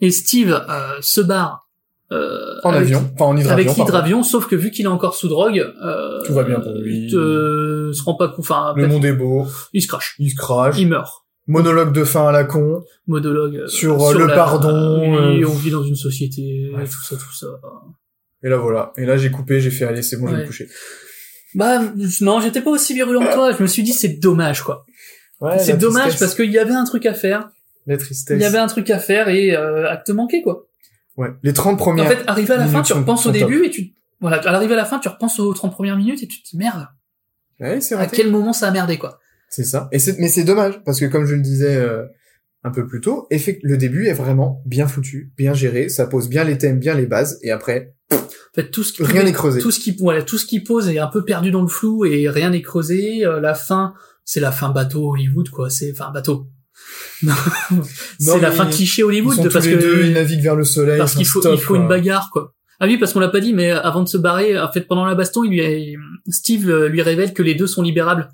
Et Steve euh, se barre. Euh, en avec- avion, enfin en hydravion. Avec pardon. l'hydravion, sauf que vu qu'il est encore sous drogue, euh, Tout va bien pour lui. Il se rend pas compte. Enfin, Le monde est beau, il se crache. il se crache. Il meurt. Monologue de fin à la con. Monologue euh, Sur, euh, le pardon, oui, euh, on vit dans une société, Ouais. tout ça, tout ça. Et là voilà. Et là j'ai coupé, j'ai fait allez c'est bon, je vais me coucher. Bah non, j'étais pas aussi virulent que toi. Je me suis dit c'est dommage quoi. Ouais, c'est dommage tristesse. parce qu'il y avait un truc à faire. La tristesse. Il y avait un truc à faire et euh, acte manqué quoi. Ouais. Les 30 En premières. fait, arrivé à la fin, tu repenses au top. début et tu voilà, à l'arrivée à la fin, tu repenses aux 30 premières minutes et tu te dis merde. Ouais, c'est À quel moment ça a merdé quoi. C'est ça. Et c'est, mais c'est dommage, parce que comme je le disais euh, un peu plus tôt, le début est vraiment bien foutu, bien géré, ça pose bien les thèmes, bien les bases, et après, En fait, tout ce qui rien n'est creusé. tout ce qui voilà, tout ce qui pose est un peu perdu dans le flou et rien n'est creusé. Euh, la fin, c'est la fin bateau Hollywood quoi. C'est enfin bateau. Non, c'est la fin cliché Ils Hollywood sont de- tous parce les que deux, ils naviguent vers le soleil. parce qu'il faut stop, il faut une bagarre quoi. Ah oui, parce qu'on l'a pas dit, mais avant de se barrer, en fait, pendant la baston, il lui a- Steve lui révèle que les deux sont libérables,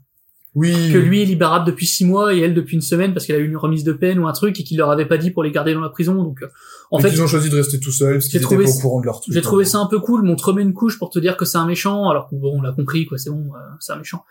Oui. que lui est libérable depuis six mois et elle depuis une semaine parce qu'elle a eu une remise de peine ou un truc et qu'il leur avait pas dit pour les garder dans la prison. Donc, euh, en Et fait, qu'ils ont choisi de rester tout seuls, parce j'ai qu'ils étaient trouvé pas au courant de leur truc. j'ai trouvé ça un peu cool. Mon te remet une couche pour te dire que c'est un méchant, alors que bon, on l'a compris, quoi. C'est bon, euh, c'est un méchant.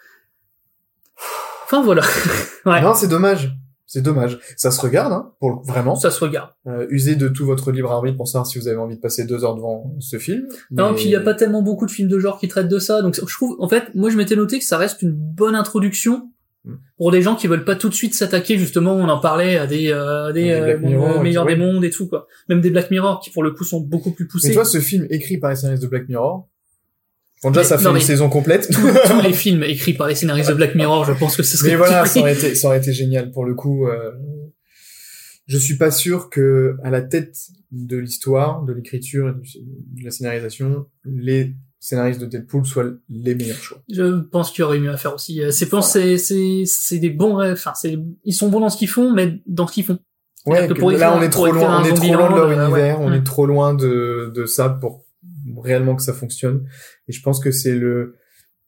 Enfin voilà. ouais, Non, c'est dommage. C'est dommage. Ça se regarde, hein, pour le- vraiment. ça se regarde. Euh, usez de tout votre libre arbitre pour savoir si vous avez envie de passer deux heures devant ce film. Non, mais- puis il y a pas tellement beaucoup de films de genre qui traitent de ça, donc je trouve, en fait, moi je m'étais noté que ça reste une bonne introduction Mm. pour des gens qui veulent pas tout de suite s'attaquer, justement, on en parlait à des, euh, des, Des euh, Mirror, euh, meilleurs des mondes et tout quoi. Même des Black Mirror qui pour le coup sont beaucoup plus Mais poussés. tu vois, ce film écrit par les scénaristes de Black Mirror, bon, déjà, Mais- ça fait non, une saison complète. tous, tous les films écrits par les scénaristes de Black Mirror, je pense que ce serait Mais voilà, ça aurait été, ça aurait été génial pour le coup. euh, je suis pas sûr que à la tête de l'histoire, de l'écriture de la scénarisation, les scénaristes de Deadpool soient les meilleurs choix. Je pense qu'il y aurait mieux à faire aussi. Euh, C'est pense c'est c'est c'est des bons rêves. Enfin, c'est ils sont bons dans ce qu'ils font, mais dans ce qu'ils font. Ouais, que là on est trop loin, on est trop loin de leur euh, univers, on Mm. est trop loin de de ça pour réellement que ça fonctionne. Et je pense que c'est le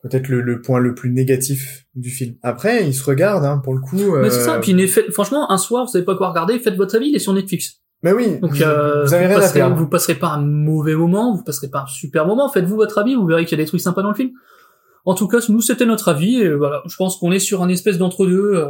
peut-être le, le point le plus négatif du film. Après, il se regarde, hein, pour le coup. Mais c'est ça. euh, Puis franchement, un soir, vous savez pas quoi regarder, faites votre avis, il est sur Netflix. Mais oui, Donc vous, euh, vous avez rien à passerez, vous passerez pas un mauvais moment, vous passerez pas un super moment. Faites-vous votre avis, vous verrez qu'il y a des trucs sympas dans le film. En tout cas, nous c'était notre avis et voilà. Je pense qu'on est sur un espèce d'entre-deux, euh,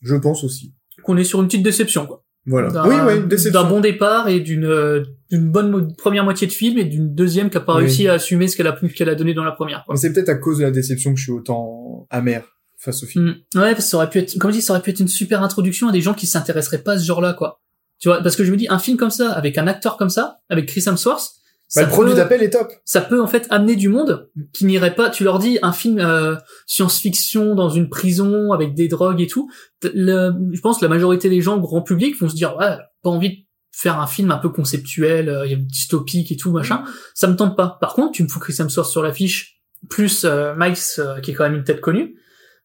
Je pense aussi. qu'on est sur une petite déception quoi. Voilà. D'un- Oui. D'un bon départ et d'une euh, d'une bonne mo- première moitié de film et d'une deuxième qui a pas Oui. réussi à assumer ce qu'elle a qu'elle a donné dans la première. Quoi. Mais c'est peut-être à cause de la déception que je suis autant amer face au film. Mm. Ouais, parce que ça aurait pu être, comme je dis, ça aurait pu être une super introduction à des gens qui s'intéresseraient pas à ce genre-là, quoi. Tu vois, parce que je me dis, un film comme ça, avec un acteur comme ça, avec Chris Hemsworth, Bah, ça le produit d'appel est top. ça peut en fait amener du monde qui n'irait pas. Tu leur dis un film euh, science-fiction dans une prison avec des drogues et tout. le- je pense que la majorité des gens, grand public, vont se dire ouais, pas envie de faire un film un peu conceptuel, euh, dystopique et tout machin. Ça me tente pas. Par contre, tu me fous Chris Hemsworth sur l'affiche plus euh, Miles euh, qui est quand même une tête connue.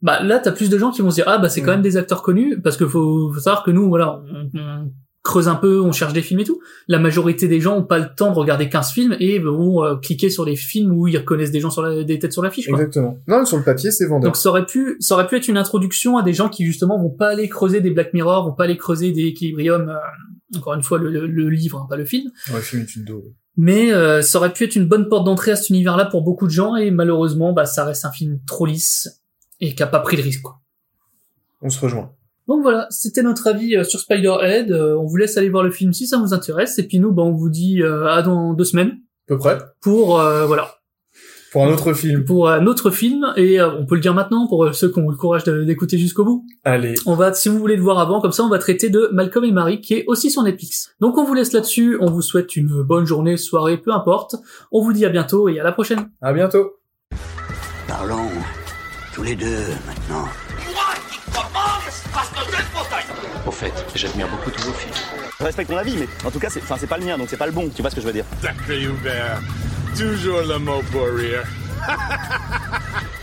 Bah là, t'as plus de gens qui vont se dire ah bah c'est quand Mm. même des acteurs connus parce que faut, faut savoir que nous voilà on, on creuse un peu, on cherche des films et tout. La majorité des gens ont pas le temps de regarder 15 films et vont euh, cliquer sur les films où ils reconnaissent des gens sur la, des têtes sur l'affiche. Exactement. Non, sur le papier, c'est vendeur. Donc ça aurait pu, ça aurait pu être une introduction à des gens qui justement vont pas aller creuser des Black Mirror, vont pas aller creuser des Equilibrium. euh, encore une fois le, le- le livre, hein, pas le film. Ouais, film est une daube. Mais euh, ça aurait pu être une bonne porte d'entrée à cet univers-là pour beaucoup de gens et malheureusement, bah ça reste un film trop lisse et qui a pas pris le risque. Quoi. On se rejoint. Donc voilà, c'était notre avis euh, sur Spider-Head. Euh, on vous laisse aller voir le film si ça vous intéresse. Et puis nous, bah, on vous dit euh, à dans deux semaines À peu près. pour euh, voilà Pour un autre film. pour un autre film. Et euh, on peut le dire maintenant pour ceux qui ont le courage de- d'écouter jusqu'au bout. Allez. On va, si vous voulez le voir avant, comme ça, on va traiter de Malcolm et Marie, qui est aussi sur Netflix. Donc on vous laisse là-dessus. On vous souhaite une bonne journée, soirée, peu importe. On vous dit à bientôt et à la prochaine. À bientôt. Parlons tous les deux maintenant. Fait, j'admire beaucoup tous vos films. Je respecte ton avis, mais en tout cas, c'est, enfin, c'est pas le mien, donc c'est pas le bon. Tu vois ce que je veux dire Sacré Hubert. Toujours le mot pour rire.